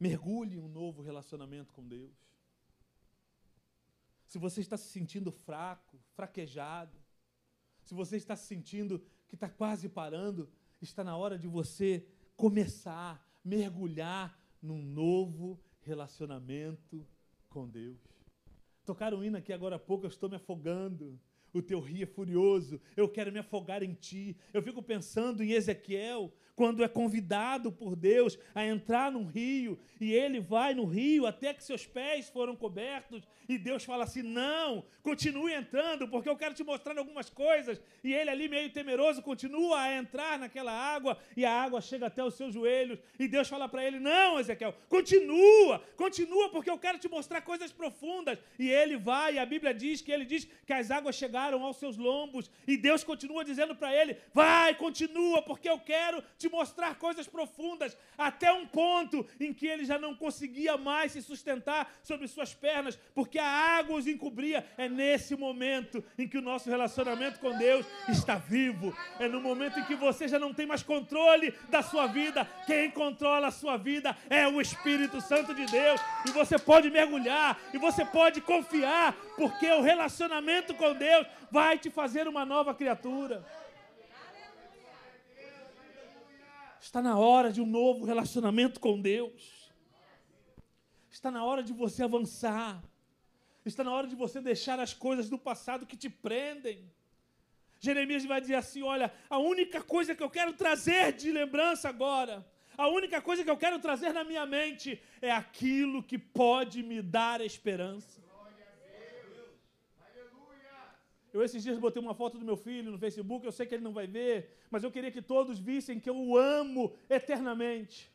mergulhe em um novo relacionamento com Deus se você está se sentindo fraco, fraquejado, se você está se sentindo que está quase parando, está na hora de você começar, mergulhar num novo relacionamento com Deus. Tocaram um hino aqui agora há pouco, eu estou me afogando. O teu rio é furioso, eu quero me afogar em ti. Eu fico pensando em Ezequiel, quando é convidado por Deus a entrar num rio, e ele vai no rio até que seus pés foram cobertos, e Deus fala assim: Não, continue entrando, porque eu quero te mostrar algumas coisas. E ele, ali meio temeroso, continua a entrar naquela água, e a água chega até os seus joelhos, e Deus fala para ele: Não, Ezequiel, continua, continua, porque eu quero te mostrar coisas profundas. E ele vai, e a Bíblia diz que ele diz que as águas chegaram aos seus lombos, e Deus continua dizendo para ele: Vai, continua, porque eu quero te mostrar coisas profundas, até um ponto em que ele já não conseguia mais se sustentar sobre suas pernas, porque a água os encobria. É nesse momento em que o nosso relacionamento com Deus está vivo. É no momento em que você já não tem mais controle da sua vida. Quem controla a sua vida é o Espírito Santo de Deus. E você pode mergulhar, e você pode confiar, porque o relacionamento com Deus vai te fazer uma nova criatura. Está na hora de um novo relacionamento com Deus. Está na hora de você avançar. Está na hora de você deixar as coisas do passado que te prendem. Jeremias vai dizer assim: Olha, a única coisa que eu quero trazer de lembrança agora, a única coisa que eu quero trazer na minha mente é aquilo que pode me dar esperança. Eu esses dias botei uma foto do meu filho no Facebook, eu sei que ele não vai ver, mas eu queria que todos vissem que eu o amo eternamente.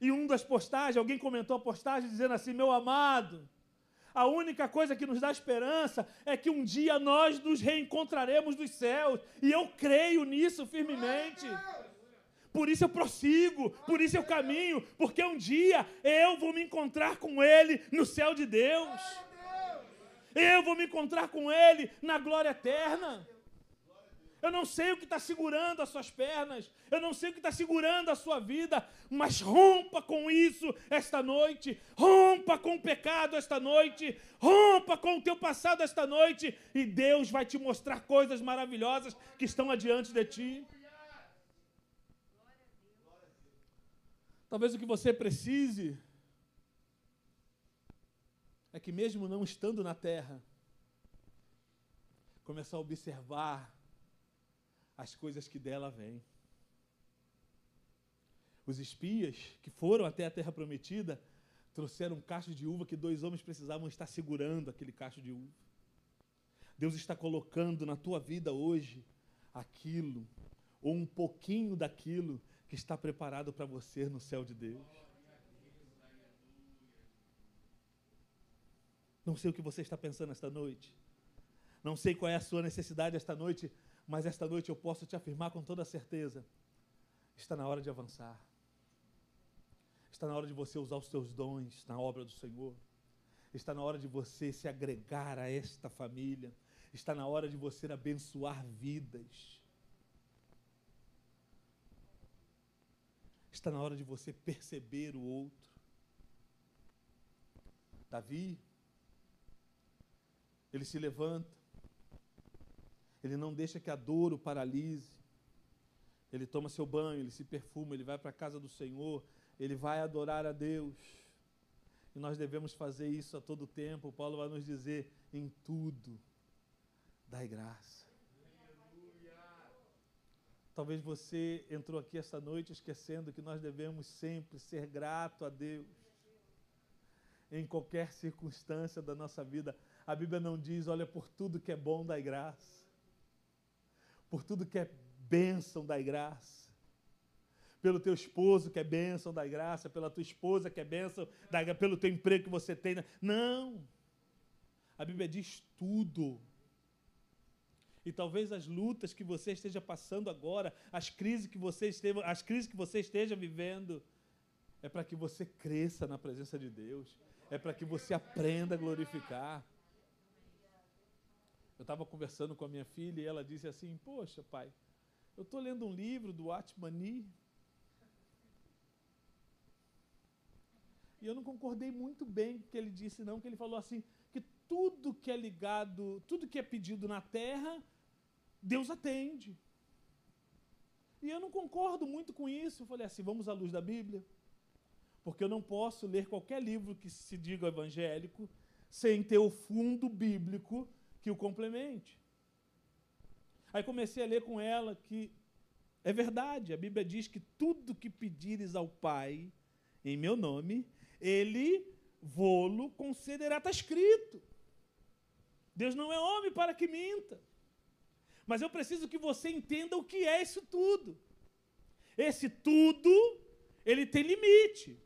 E um das postagens, alguém comentou a postagem dizendo assim: Meu amado, a única coisa que nos dá esperança é que um dia nós nos reencontraremos nos céus, e eu creio nisso firmemente. Por isso eu prossigo, por isso eu caminho, porque um dia eu vou me encontrar com Ele no céu de Deus. Eu vou me encontrar com Ele na glória eterna. Eu não sei o que está segurando as suas pernas. Eu não sei o que está segurando a sua vida. Mas rompa com isso esta noite. Rompa com o pecado esta noite. Rompa com o teu passado esta noite. E Deus vai te mostrar coisas maravilhosas que estão adiante de ti. Talvez o que você precise é que, mesmo não estando na terra, começar a observar as coisas que dela vêm. Os espias que foram até a terra prometida trouxeram um cacho de uva que dois homens precisavam estar segurando aquele cacho de uva. Deus está colocando na tua vida hoje aquilo, ou um pouquinho daquilo que está preparado para você no céu de Deus. Não sei o que você está pensando esta noite. Não sei qual é a sua necessidade esta noite, mas esta noite eu posso te afirmar com toda certeza: está na hora de avançar. Está na hora de você usar os seus dons na obra do Senhor. Está na hora de você se agregar a esta família. Está na hora de você abençoar vidas. Está na hora de você perceber o outro. Davi, ele se levanta, ele não deixa que a dor o paralise. Ele toma seu banho, ele se perfuma, ele vai para a casa do Senhor, ele vai adorar a Deus. E nós devemos fazer isso a todo tempo. Paulo vai nos dizer: em tudo, dai graça. Talvez você entrou aqui esta noite esquecendo que nós devemos sempre ser grato a Deus. Em qualquer circunstância da nossa vida. A Bíblia não diz, olha, por tudo que é bom, dai graça por tudo que é bênção da graça. Pelo teu esposo que é bênção da graça, pela tua esposa que é bênção da graça, pelo teu emprego que você tem. Não! A Bíblia diz tudo. E talvez as lutas que você esteja passando agora, as crises que você esteja, as crises que você esteja vivendo, é para que você cresça na presença de Deus. É para que você aprenda a glorificar. Eu estava conversando com a minha filha e ela disse assim: Poxa, pai, eu estou lendo um livro do Atmani. E eu não concordei muito bem com o que ele disse, não, que ele falou assim: que tudo que é ligado, tudo que é pedido na terra, Deus atende. E eu não concordo muito com isso. Eu falei assim: vamos à luz da Bíblia. Porque eu não posso ler qualquer livro que se diga evangélico sem ter o fundo bíblico que o complemente. Aí comecei a ler com ela que é verdade, a Bíblia diz que tudo que pedires ao Pai em meu nome, ele vô-lo concederá, está escrito. Deus não é homem para que minta. Mas eu preciso que você entenda o que é isso tudo. Esse tudo, ele tem limite.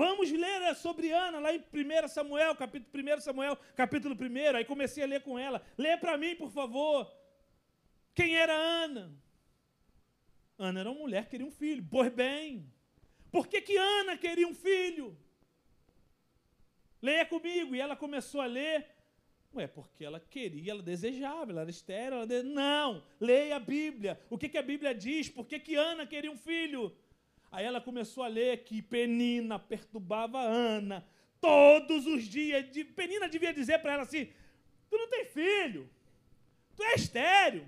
Vamos ler sobre Ana lá em 1 Samuel, capítulo 1 Samuel, capítulo 1. Aí comecei a ler com ela. Lê para mim, por favor. Quem era Ana? Ana era uma mulher que queria um filho. Pois bem, por que, que Ana queria um filho? Leia comigo. E ela começou a ler. Ué, porque ela queria, ela desejava, ela era estéril. Ela. Não, leia a Bíblia. O que, que a Bíblia diz? Por que, que Ana queria um filho? Aí ela começou a ler que Penina perturbava Ana todos os dias. Penina devia dizer para ela assim: Tu não tem filho, tu é estéreo.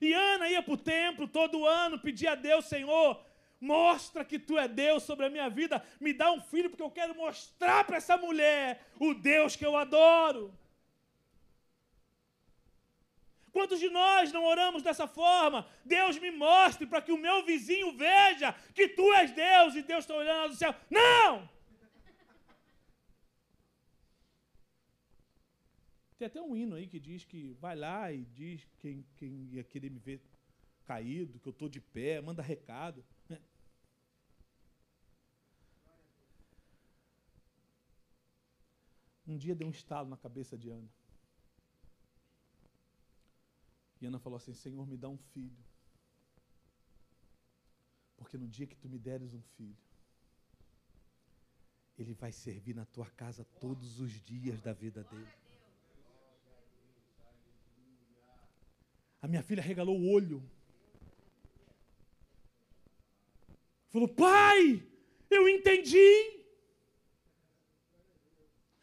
E Ana ia para o templo todo ano, pedia a Deus, Senhor, mostra que tu é Deus sobre a minha vida, me dá um filho, porque eu quero mostrar para essa mulher o Deus que eu adoro. Quantos de nós não oramos dessa forma? Deus me mostre para que o meu vizinho veja que tu és Deus e Deus está olhando lá do céu. Não! Tem até um hino aí que diz que vai lá e diz quem, quem ia querer me ver caído, que eu estou de pé, manda recado. Né? Um dia deu um estalo na cabeça de Ana. E Ana falou assim: Senhor, me dá um filho. Porque no dia que tu me deres um filho, ele vai servir na tua casa todos os dias da vida dele. A minha filha regalou o olho. Falou: Pai, eu entendi.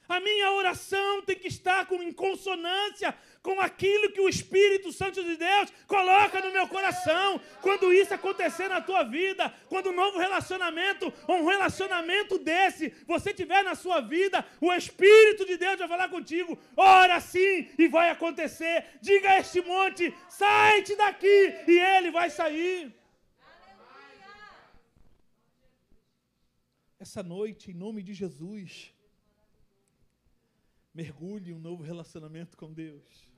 A minha oração tem que estar com, em consonância com aquilo que o Espírito Santo de Deus coloca no meu coração. Quando isso acontecer na tua vida, quando um novo relacionamento, um relacionamento desse, você tiver na sua vida, o Espírito de Deus vai falar contigo. Ora sim e vai acontecer. Diga a este monte: sai-te daqui, e ele vai sair. Essa noite, em nome de Jesus, mergulhe em um novo relacionamento com Deus.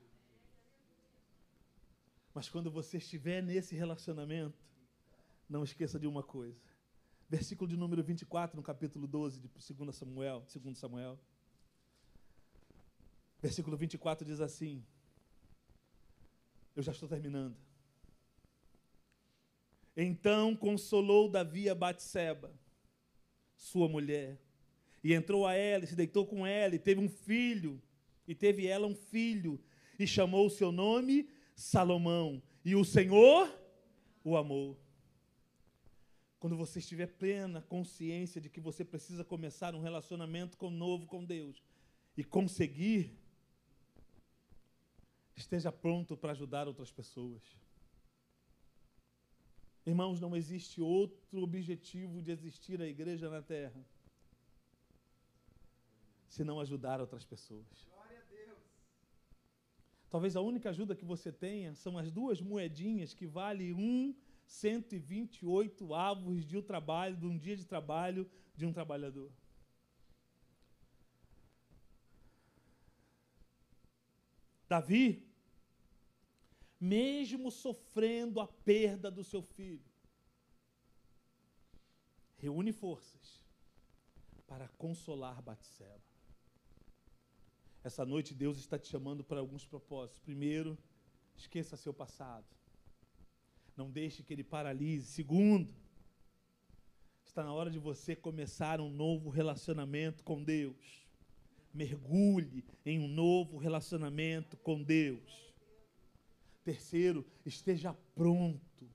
Mas quando você estiver nesse relacionamento, não esqueça de uma coisa. Versículo de número 24, no capítulo 12 de 2 Samuel, 2 Samuel. Versículo 24 diz assim: Eu já estou terminando. Então consolou Davi a Batseba, sua mulher, e entrou a ela, e se deitou com ela, e teve um filho, e teve ela um filho, e chamou o seu nome Salomão, e o Senhor o amou. Quando você estiver plena consciência de que você precisa começar um relacionamento com, novo com Deus e conseguir, esteja pronto para ajudar outras pessoas. Irmãos, não existe outro objetivo de existir a igreja na terra se não ajudar outras pessoas. Talvez a única ajuda que você tenha são as duas moedinhas que valem um 128 avos de um trabalho, de um dia de trabalho de um trabalhador. Davi, mesmo sofrendo a perda do seu filho, reúne forças para consolar Batseba. Essa noite Deus está te chamando para alguns propósitos. Primeiro, esqueça seu passado. Não deixe que ele paralise. Segundo, está na hora de você começar um novo relacionamento com Deus. Mergulhe em um novo relacionamento com Deus. Terceiro, esteja pronto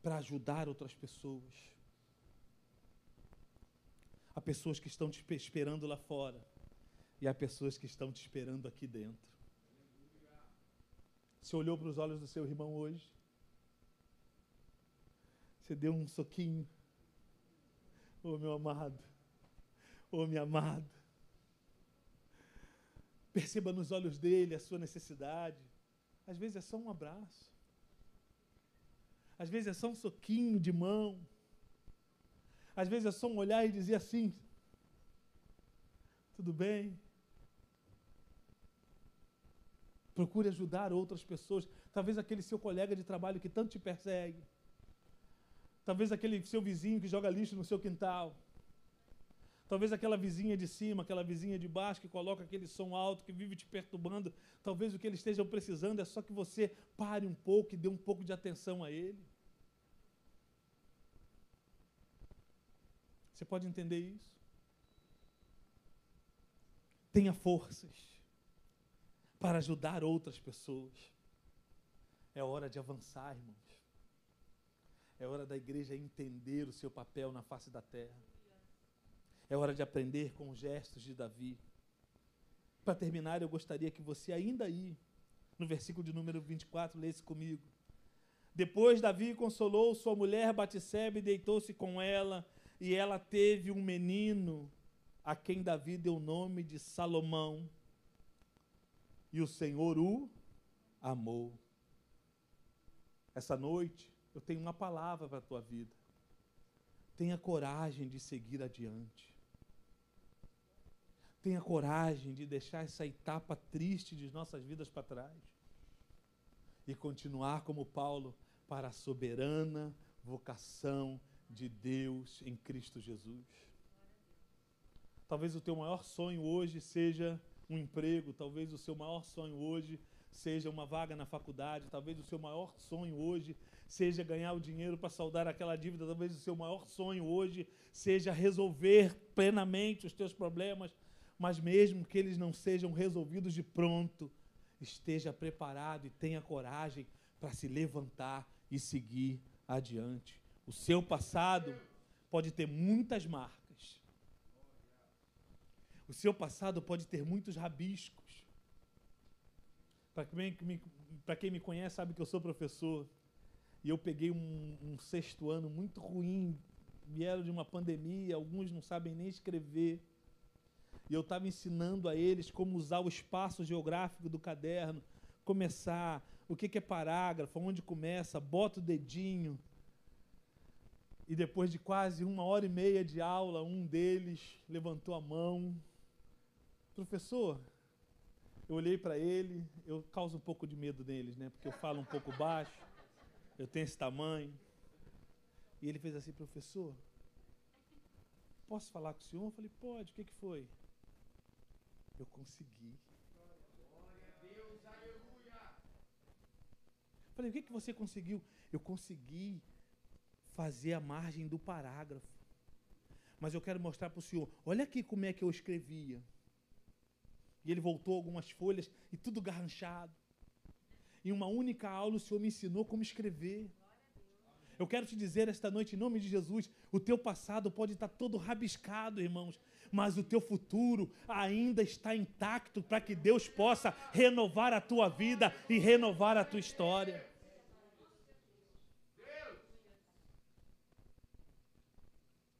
para ajudar outras pessoas. Há pessoas que estão te esperando lá fora e há pessoas que estão te esperando aqui dentro. Você olhou para os olhos do seu irmão hoje? Você deu um soquinho? Oh, meu amado. Oh, minha amada. Perceba nos olhos dele a sua necessidade. Às vezes é só um abraço. Às vezes é só um soquinho de mão. Às vezes é só um olhar e dizer assim: Tudo bem? Procure ajudar outras pessoas. Talvez aquele seu colega de trabalho que tanto te persegue. Talvez aquele seu vizinho que joga lixo no seu quintal. Talvez aquela vizinha de cima, aquela vizinha de baixo que coloca aquele som alto que vive te perturbando. Talvez o que eles estejam precisando é só que você pare um pouco e dê um pouco de atenção a ele. Você pode entender isso? Tenha forças para ajudar outras pessoas. É hora de avançar, irmãos. É hora da igreja entender o seu papel na face da terra. É hora de aprender com os gestos de Davi. Para terminar, eu gostaria que você ainda aí, no versículo de número 24, lesse comigo. Depois Davi consolou sua mulher Batseba e deitou-se com ela, e ela teve um menino, a quem Davi deu o nome de Salomão e o Senhor o amou. Essa noite, eu tenho uma palavra para a tua vida. Tenha coragem de seguir adiante. Tenha coragem de deixar essa etapa triste de nossas vidas para trás. E continuar como Paulo para a soberana vocação de Deus em Cristo Jesus. Talvez o teu maior sonho hoje seja um emprego, talvez o seu maior sonho hoje seja uma vaga na faculdade, talvez o seu maior sonho hoje seja ganhar o dinheiro para saldar aquela dívida, talvez o seu maior sonho hoje seja resolver plenamente os teus problemas, mas mesmo que eles não sejam resolvidos de pronto, esteja preparado e tenha coragem para se levantar e seguir adiante. O seu passado pode ter muitas marcas. O seu passado pode ter muitos rabiscos. Para quem, me conhece, sabe que eu sou professor. E eu peguei um, um sexto ano muito ruim. Vieram de uma pandemia, alguns não sabem nem escrever. E eu estava ensinando a eles como usar o espaço geográfico do caderno, começar, o que, que é parágrafo, onde começa, bota o dedinho. E depois de quase uma hora e meia de aula, um deles levantou a mão. Professor, eu olhei para ele, eu causo um pouco de medo deles, né? Porque eu falo um pouco baixo, eu tenho esse tamanho. E ele fez assim, professor, posso falar com o senhor? Eu falei, pode, o que, que foi? Eu consegui. Falei, o que, que você conseguiu? Eu consegui fazer a margem do parágrafo. Mas eu quero mostrar para o senhor. Olha aqui como é que eu escrevia. E ele voltou algumas folhas e tudo garranchado. Em uma única aula, o Senhor me ensinou como escrever. Eu quero te dizer esta noite, em nome de Jesus, o teu passado pode estar todo rabiscado, irmãos, mas o teu futuro ainda está intacto para que Deus possa renovar a tua vida e renovar a tua história.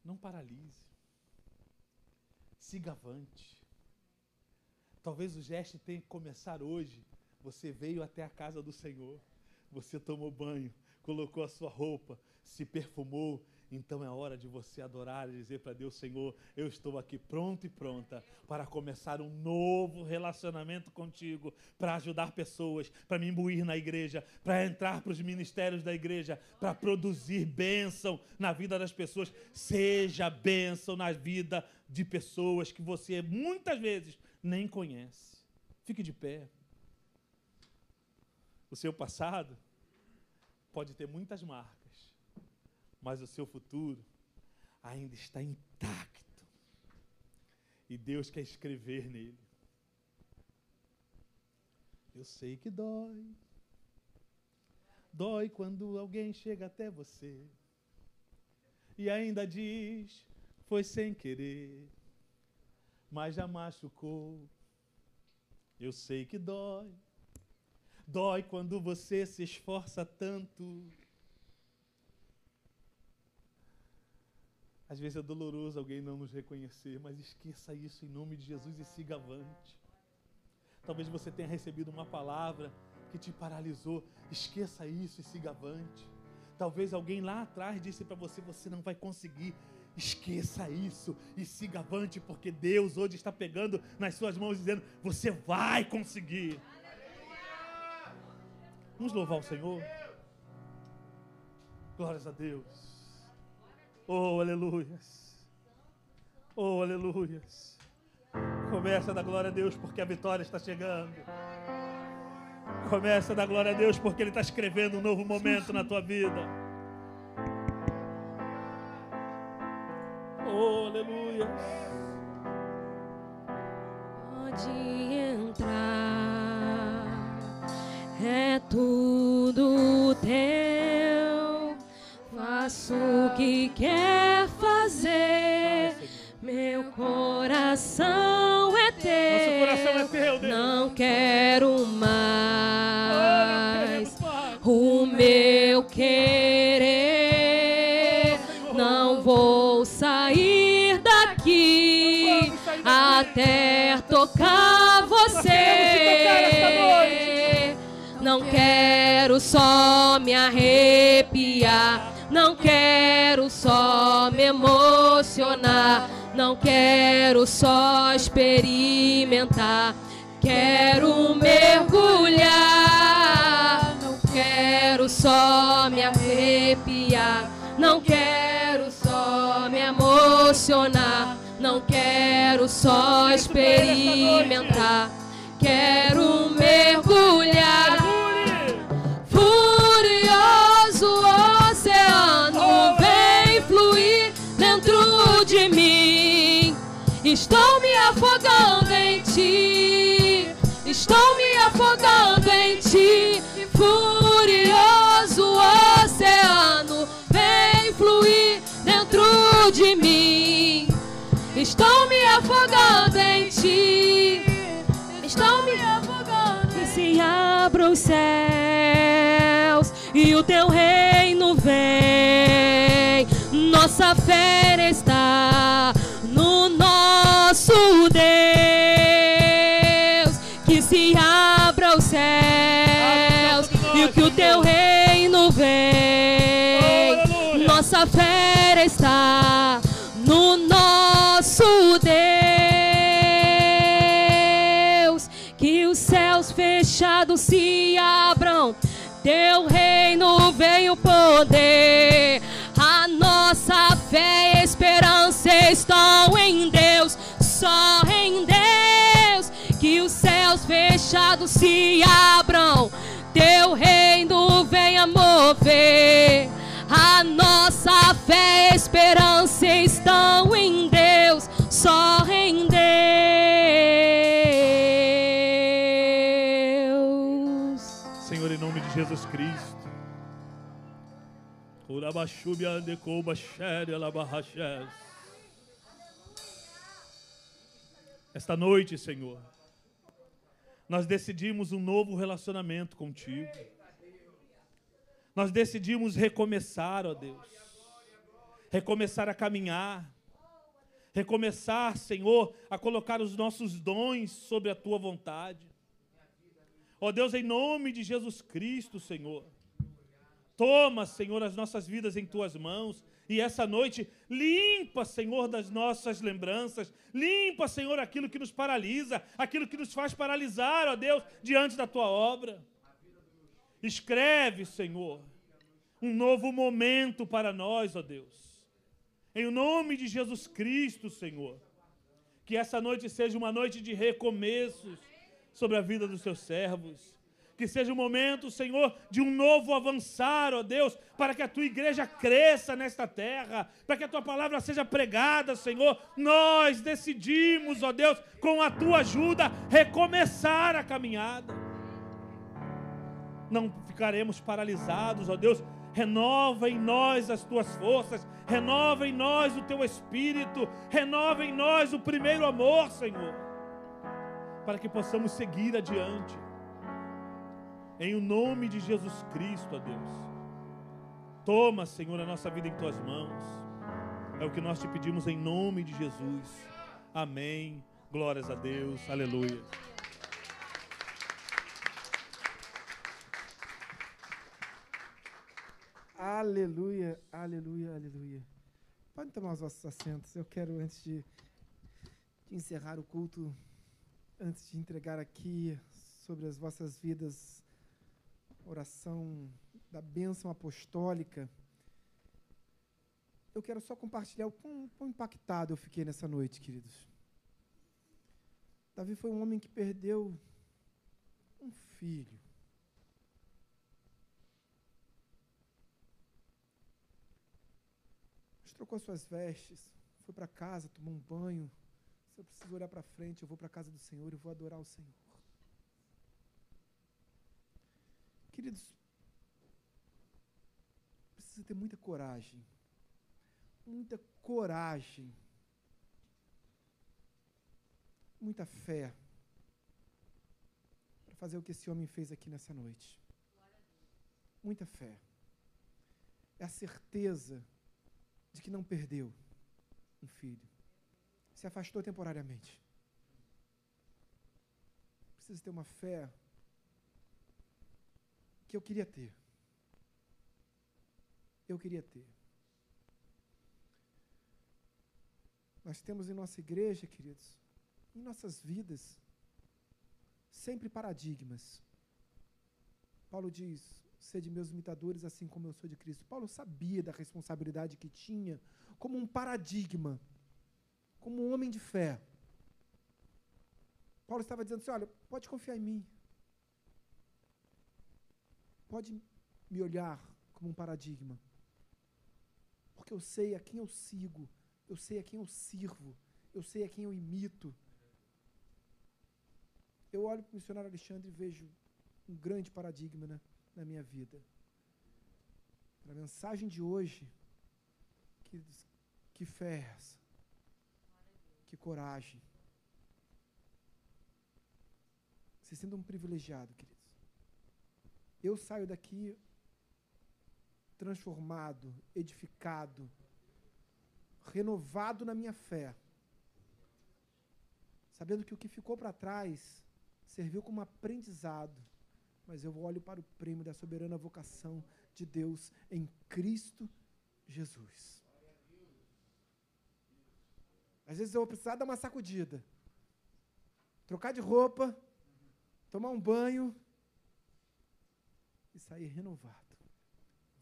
Não paralise. Siga avante. Talvez o gesto tenha que começar hoje. Você veio até a casa do Senhor. Você tomou banho, colocou a sua roupa, se perfumou então é hora de você adorar e dizer para Deus: Senhor, eu estou aqui pronto e pronta para começar um novo relacionamento contigo, para ajudar pessoas, para me imbuir na igreja, para entrar para os ministérios da igreja, para produzir bênção na vida das pessoas. Seja bênção na vida de pessoas que você muitas vezes nem conhece. Fique de pé. O seu passado pode ter muitas marcas mas o seu futuro ainda está intacto. E Deus quer escrever nele. Eu sei que dói. Dói quando alguém chega até você e ainda diz: foi sem querer, mas já machucou. Eu sei que dói. Dói quando você se esforça tanto Às vezes é doloroso alguém não nos reconhecer, mas esqueça isso em nome de Jesus e siga avante. Talvez você tenha recebido uma palavra que te paralisou, esqueça isso e siga avante. Talvez alguém lá atrás disse para você: você não vai conseguir. Esqueça isso e siga avante, porque Deus hoje está pegando nas suas mãos dizendo: você vai conseguir. Vamos louvar o Senhor. Glórias a Deus. Oh, aleluias. Oh, aleluias. Começa a dar glória a Deus porque a vitória está chegando. Começa a dar glória a Deus porque Ele está escrevendo um novo momento na tua vida. Oh, aleluia. Pode entrar, é tudo teu faço o que quer fazer. Meu coração é teu. Coração é teu Não quero mais Não quero só me arrepiar. Não quero só me emocionar, não quero só experimentar, quero mergulhar. Não quero só me arrepiar, não quero só me emocionar, não quero só experimentar, quero mergulhar. Estou me afogando em ti. Estou me afogando em ti. Furioso oceano, vem fluir dentro de mim. Estou me afogando em ti. Estou me afogando. E se abram os céus e o teu reino vem. Nossa fé está se abram. Teu reino vem o poder. A nossa fé e esperança estão em Deus, só em Deus. Que os céus fechados se abram. Teu reino venha mover. A nossa fé e esperança estão em Deus, só Esta noite, Senhor, nós decidimos um novo relacionamento contigo. Nós decidimos recomeçar, ó Deus. Recomeçar a caminhar. Recomeçar, Senhor, a colocar os nossos dons sobre a tua vontade. Ó Deus, em nome de Jesus Cristo, Senhor. Toma, Senhor, as nossas vidas em tuas mãos. E essa noite, limpa, Senhor, das nossas lembranças. Limpa, Senhor, aquilo que nos paralisa, aquilo que nos faz paralisar, ó Deus, diante da tua obra. Escreve, Senhor, um novo momento para nós, ó Deus. Em nome de Jesus Cristo, Senhor. Que essa noite seja uma noite de recomeços sobre a vida dos seus servos. Que seja um momento, Senhor, de um novo avançar, ó Deus, para que a tua igreja cresça nesta terra, para que a tua palavra seja pregada, Senhor. Nós decidimos, ó Deus, com a tua ajuda, recomeçar a caminhada. Não ficaremos paralisados, ó Deus. Renova em nós as tuas forças, renova em nós o teu espírito, renova em nós o primeiro amor, Senhor, para que possamos seguir adiante. Em o nome de Jesus Cristo, ó Deus. Toma, Senhor, a nossa vida em tuas mãos. É o que nós te pedimos em nome de Jesus. Amém. Glórias a Deus. Aleluia. Aleluia, aleluia, aleluia. Podem tomar os vossos assentos. Eu quero, antes de, de encerrar o culto, antes de entregar aqui sobre as vossas vidas, oração da bênção apostólica, eu quero só compartilhar o quão, quão impactado eu fiquei nessa noite, queridos. Davi foi um homem que perdeu um filho. Mas trocou suas vestes, foi para casa, tomou um banho. Se eu preciso olhar para frente, eu vou para a casa do Senhor e vou adorar o Senhor. Queridos, precisa ter muita coragem. Muita coragem. Muita fé. Para fazer o que esse homem fez aqui nessa noite. Muita fé. É a certeza de que não perdeu um filho. Se afastou temporariamente. Precisa ter uma fé que eu queria ter. Eu queria ter. Nós temos em nossa igreja, queridos, em nossas vidas, sempre paradigmas. Paulo diz: sede meus imitadores, assim como eu sou de Cristo. Paulo sabia da responsabilidade que tinha como um paradigma, como um homem de fé. Paulo estava dizendo assim: olha, pode confiar em mim. Pode me olhar como um paradigma. Porque eu sei a quem eu sigo, eu sei a quem eu sirvo, eu sei a quem eu imito. Eu olho para o missionário Alexandre e vejo um grande paradigma né, na minha vida. Para a mensagem de hoje, que, que fé é essa? Que coragem. Se sinta um privilegiado, queridos. Eu saio daqui transformado, edificado, renovado na minha fé, sabendo que o que ficou para trás serviu como aprendizado, mas eu olho para o prêmio da soberana vocação de Deus em Cristo Jesus. Às vezes eu vou precisar dar uma sacudida, trocar de roupa, tomar um banho e sair renovado.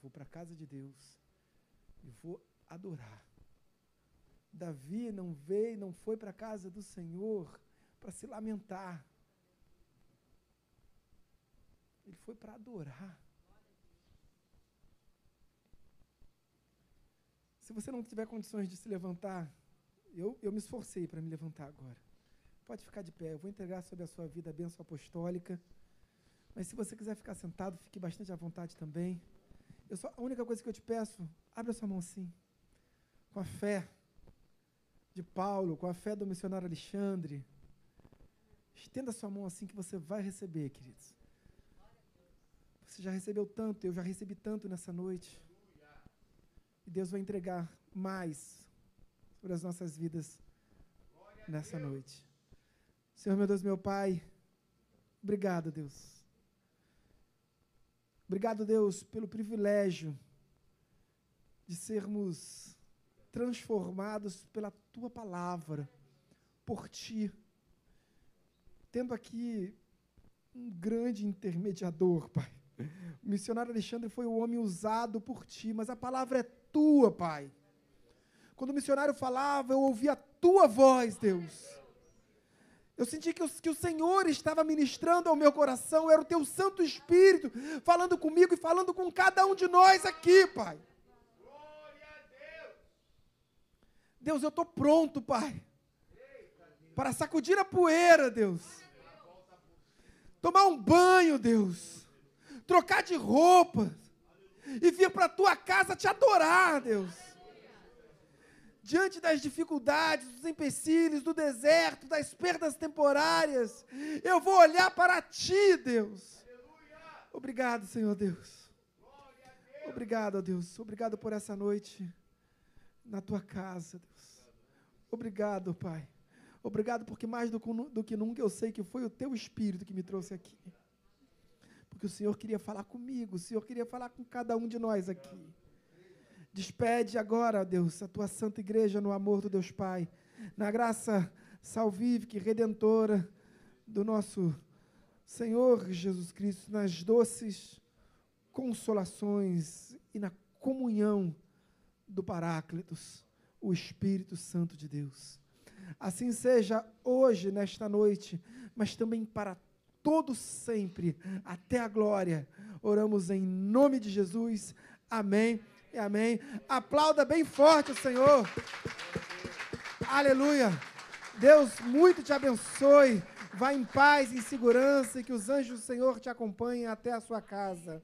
Vou para a casa de Deus e vou adorar. Davi não veio, não foi para a casa do Senhor para se lamentar. Ele foi para adorar. Se você não tiver condições de se levantar, eu, eu me esforcei para me levantar agora. Pode ficar de pé, eu vou entregar sobre a sua vida a bênção apostólica. Mas se você quiser ficar sentado, fique bastante à vontade também. Eu só, a única coisa que eu te peço, abre a sua mão assim, com a fé de Paulo, com a fé do missionário Alexandre. Estenda a sua mão assim que você vai receber, queridos. Você já recebeu tanto, eu já recebi tanto nessa noite. E Deus vai entregar mais sobre as nossas vidas nessa noite. Senhor, meu Deus, meu Pai, obrigado, Deus. Obrigado, Deus, pelo privilégio de sermos transformados pela tua palavra, por ti. Tendo aqui um grande intermediador, Pai. O missionário Alexandre foi o homem usado por ti, mas a palavra é tua, Pai. Quando o missionário falava, eu ouvia a tua voz, Deus. Eu senti que o, que o Senhor estava ministrando ao meu coração, era o teu Santo Espírito falando comigo e falando com cada um de nós aqui, Pai. Deus, eu estou pronto, Pai, para sacudir a poeira, Deus. Tomar um banho, Deus. Trocar de roupa. E vir para a tua casa te adorar, Deus diante das dificuldades, dos empecilhos, do deserto, das perdas temporárias, eu vou olhar para ti, Deus. Obrigado, Senhor Deus. Obrigado, Deus. Obrigado por essa noite na tua casa, Deus. Obrigado, Pai. Obrigado porque mais do, do que nunca eu sei que foi o teu Espírito que me trouxe aqui. Porque o Senhor queria falar comigo, o Senhor queria falar com cada um de nós aqui. Despede agora, Deus, a tua santa igreja no amor do Deus Pai, na graça salvífica e redentora do nosso Senhor Jesus Cristo, nas doces consolações e na comunhão do Paráclitos, o Espírito Santo de Deus. Assim seja hoje, nesta noite, mas também para todo sempre, até a glória. Oramos em nome de Jesus. Amém. E amém. Aplauda bem forte o Senhor. Aleluia. Deus muito te abençoe. Vá em paz, em segurança e que os anjos do Senhor te acompanhem até a sua casa.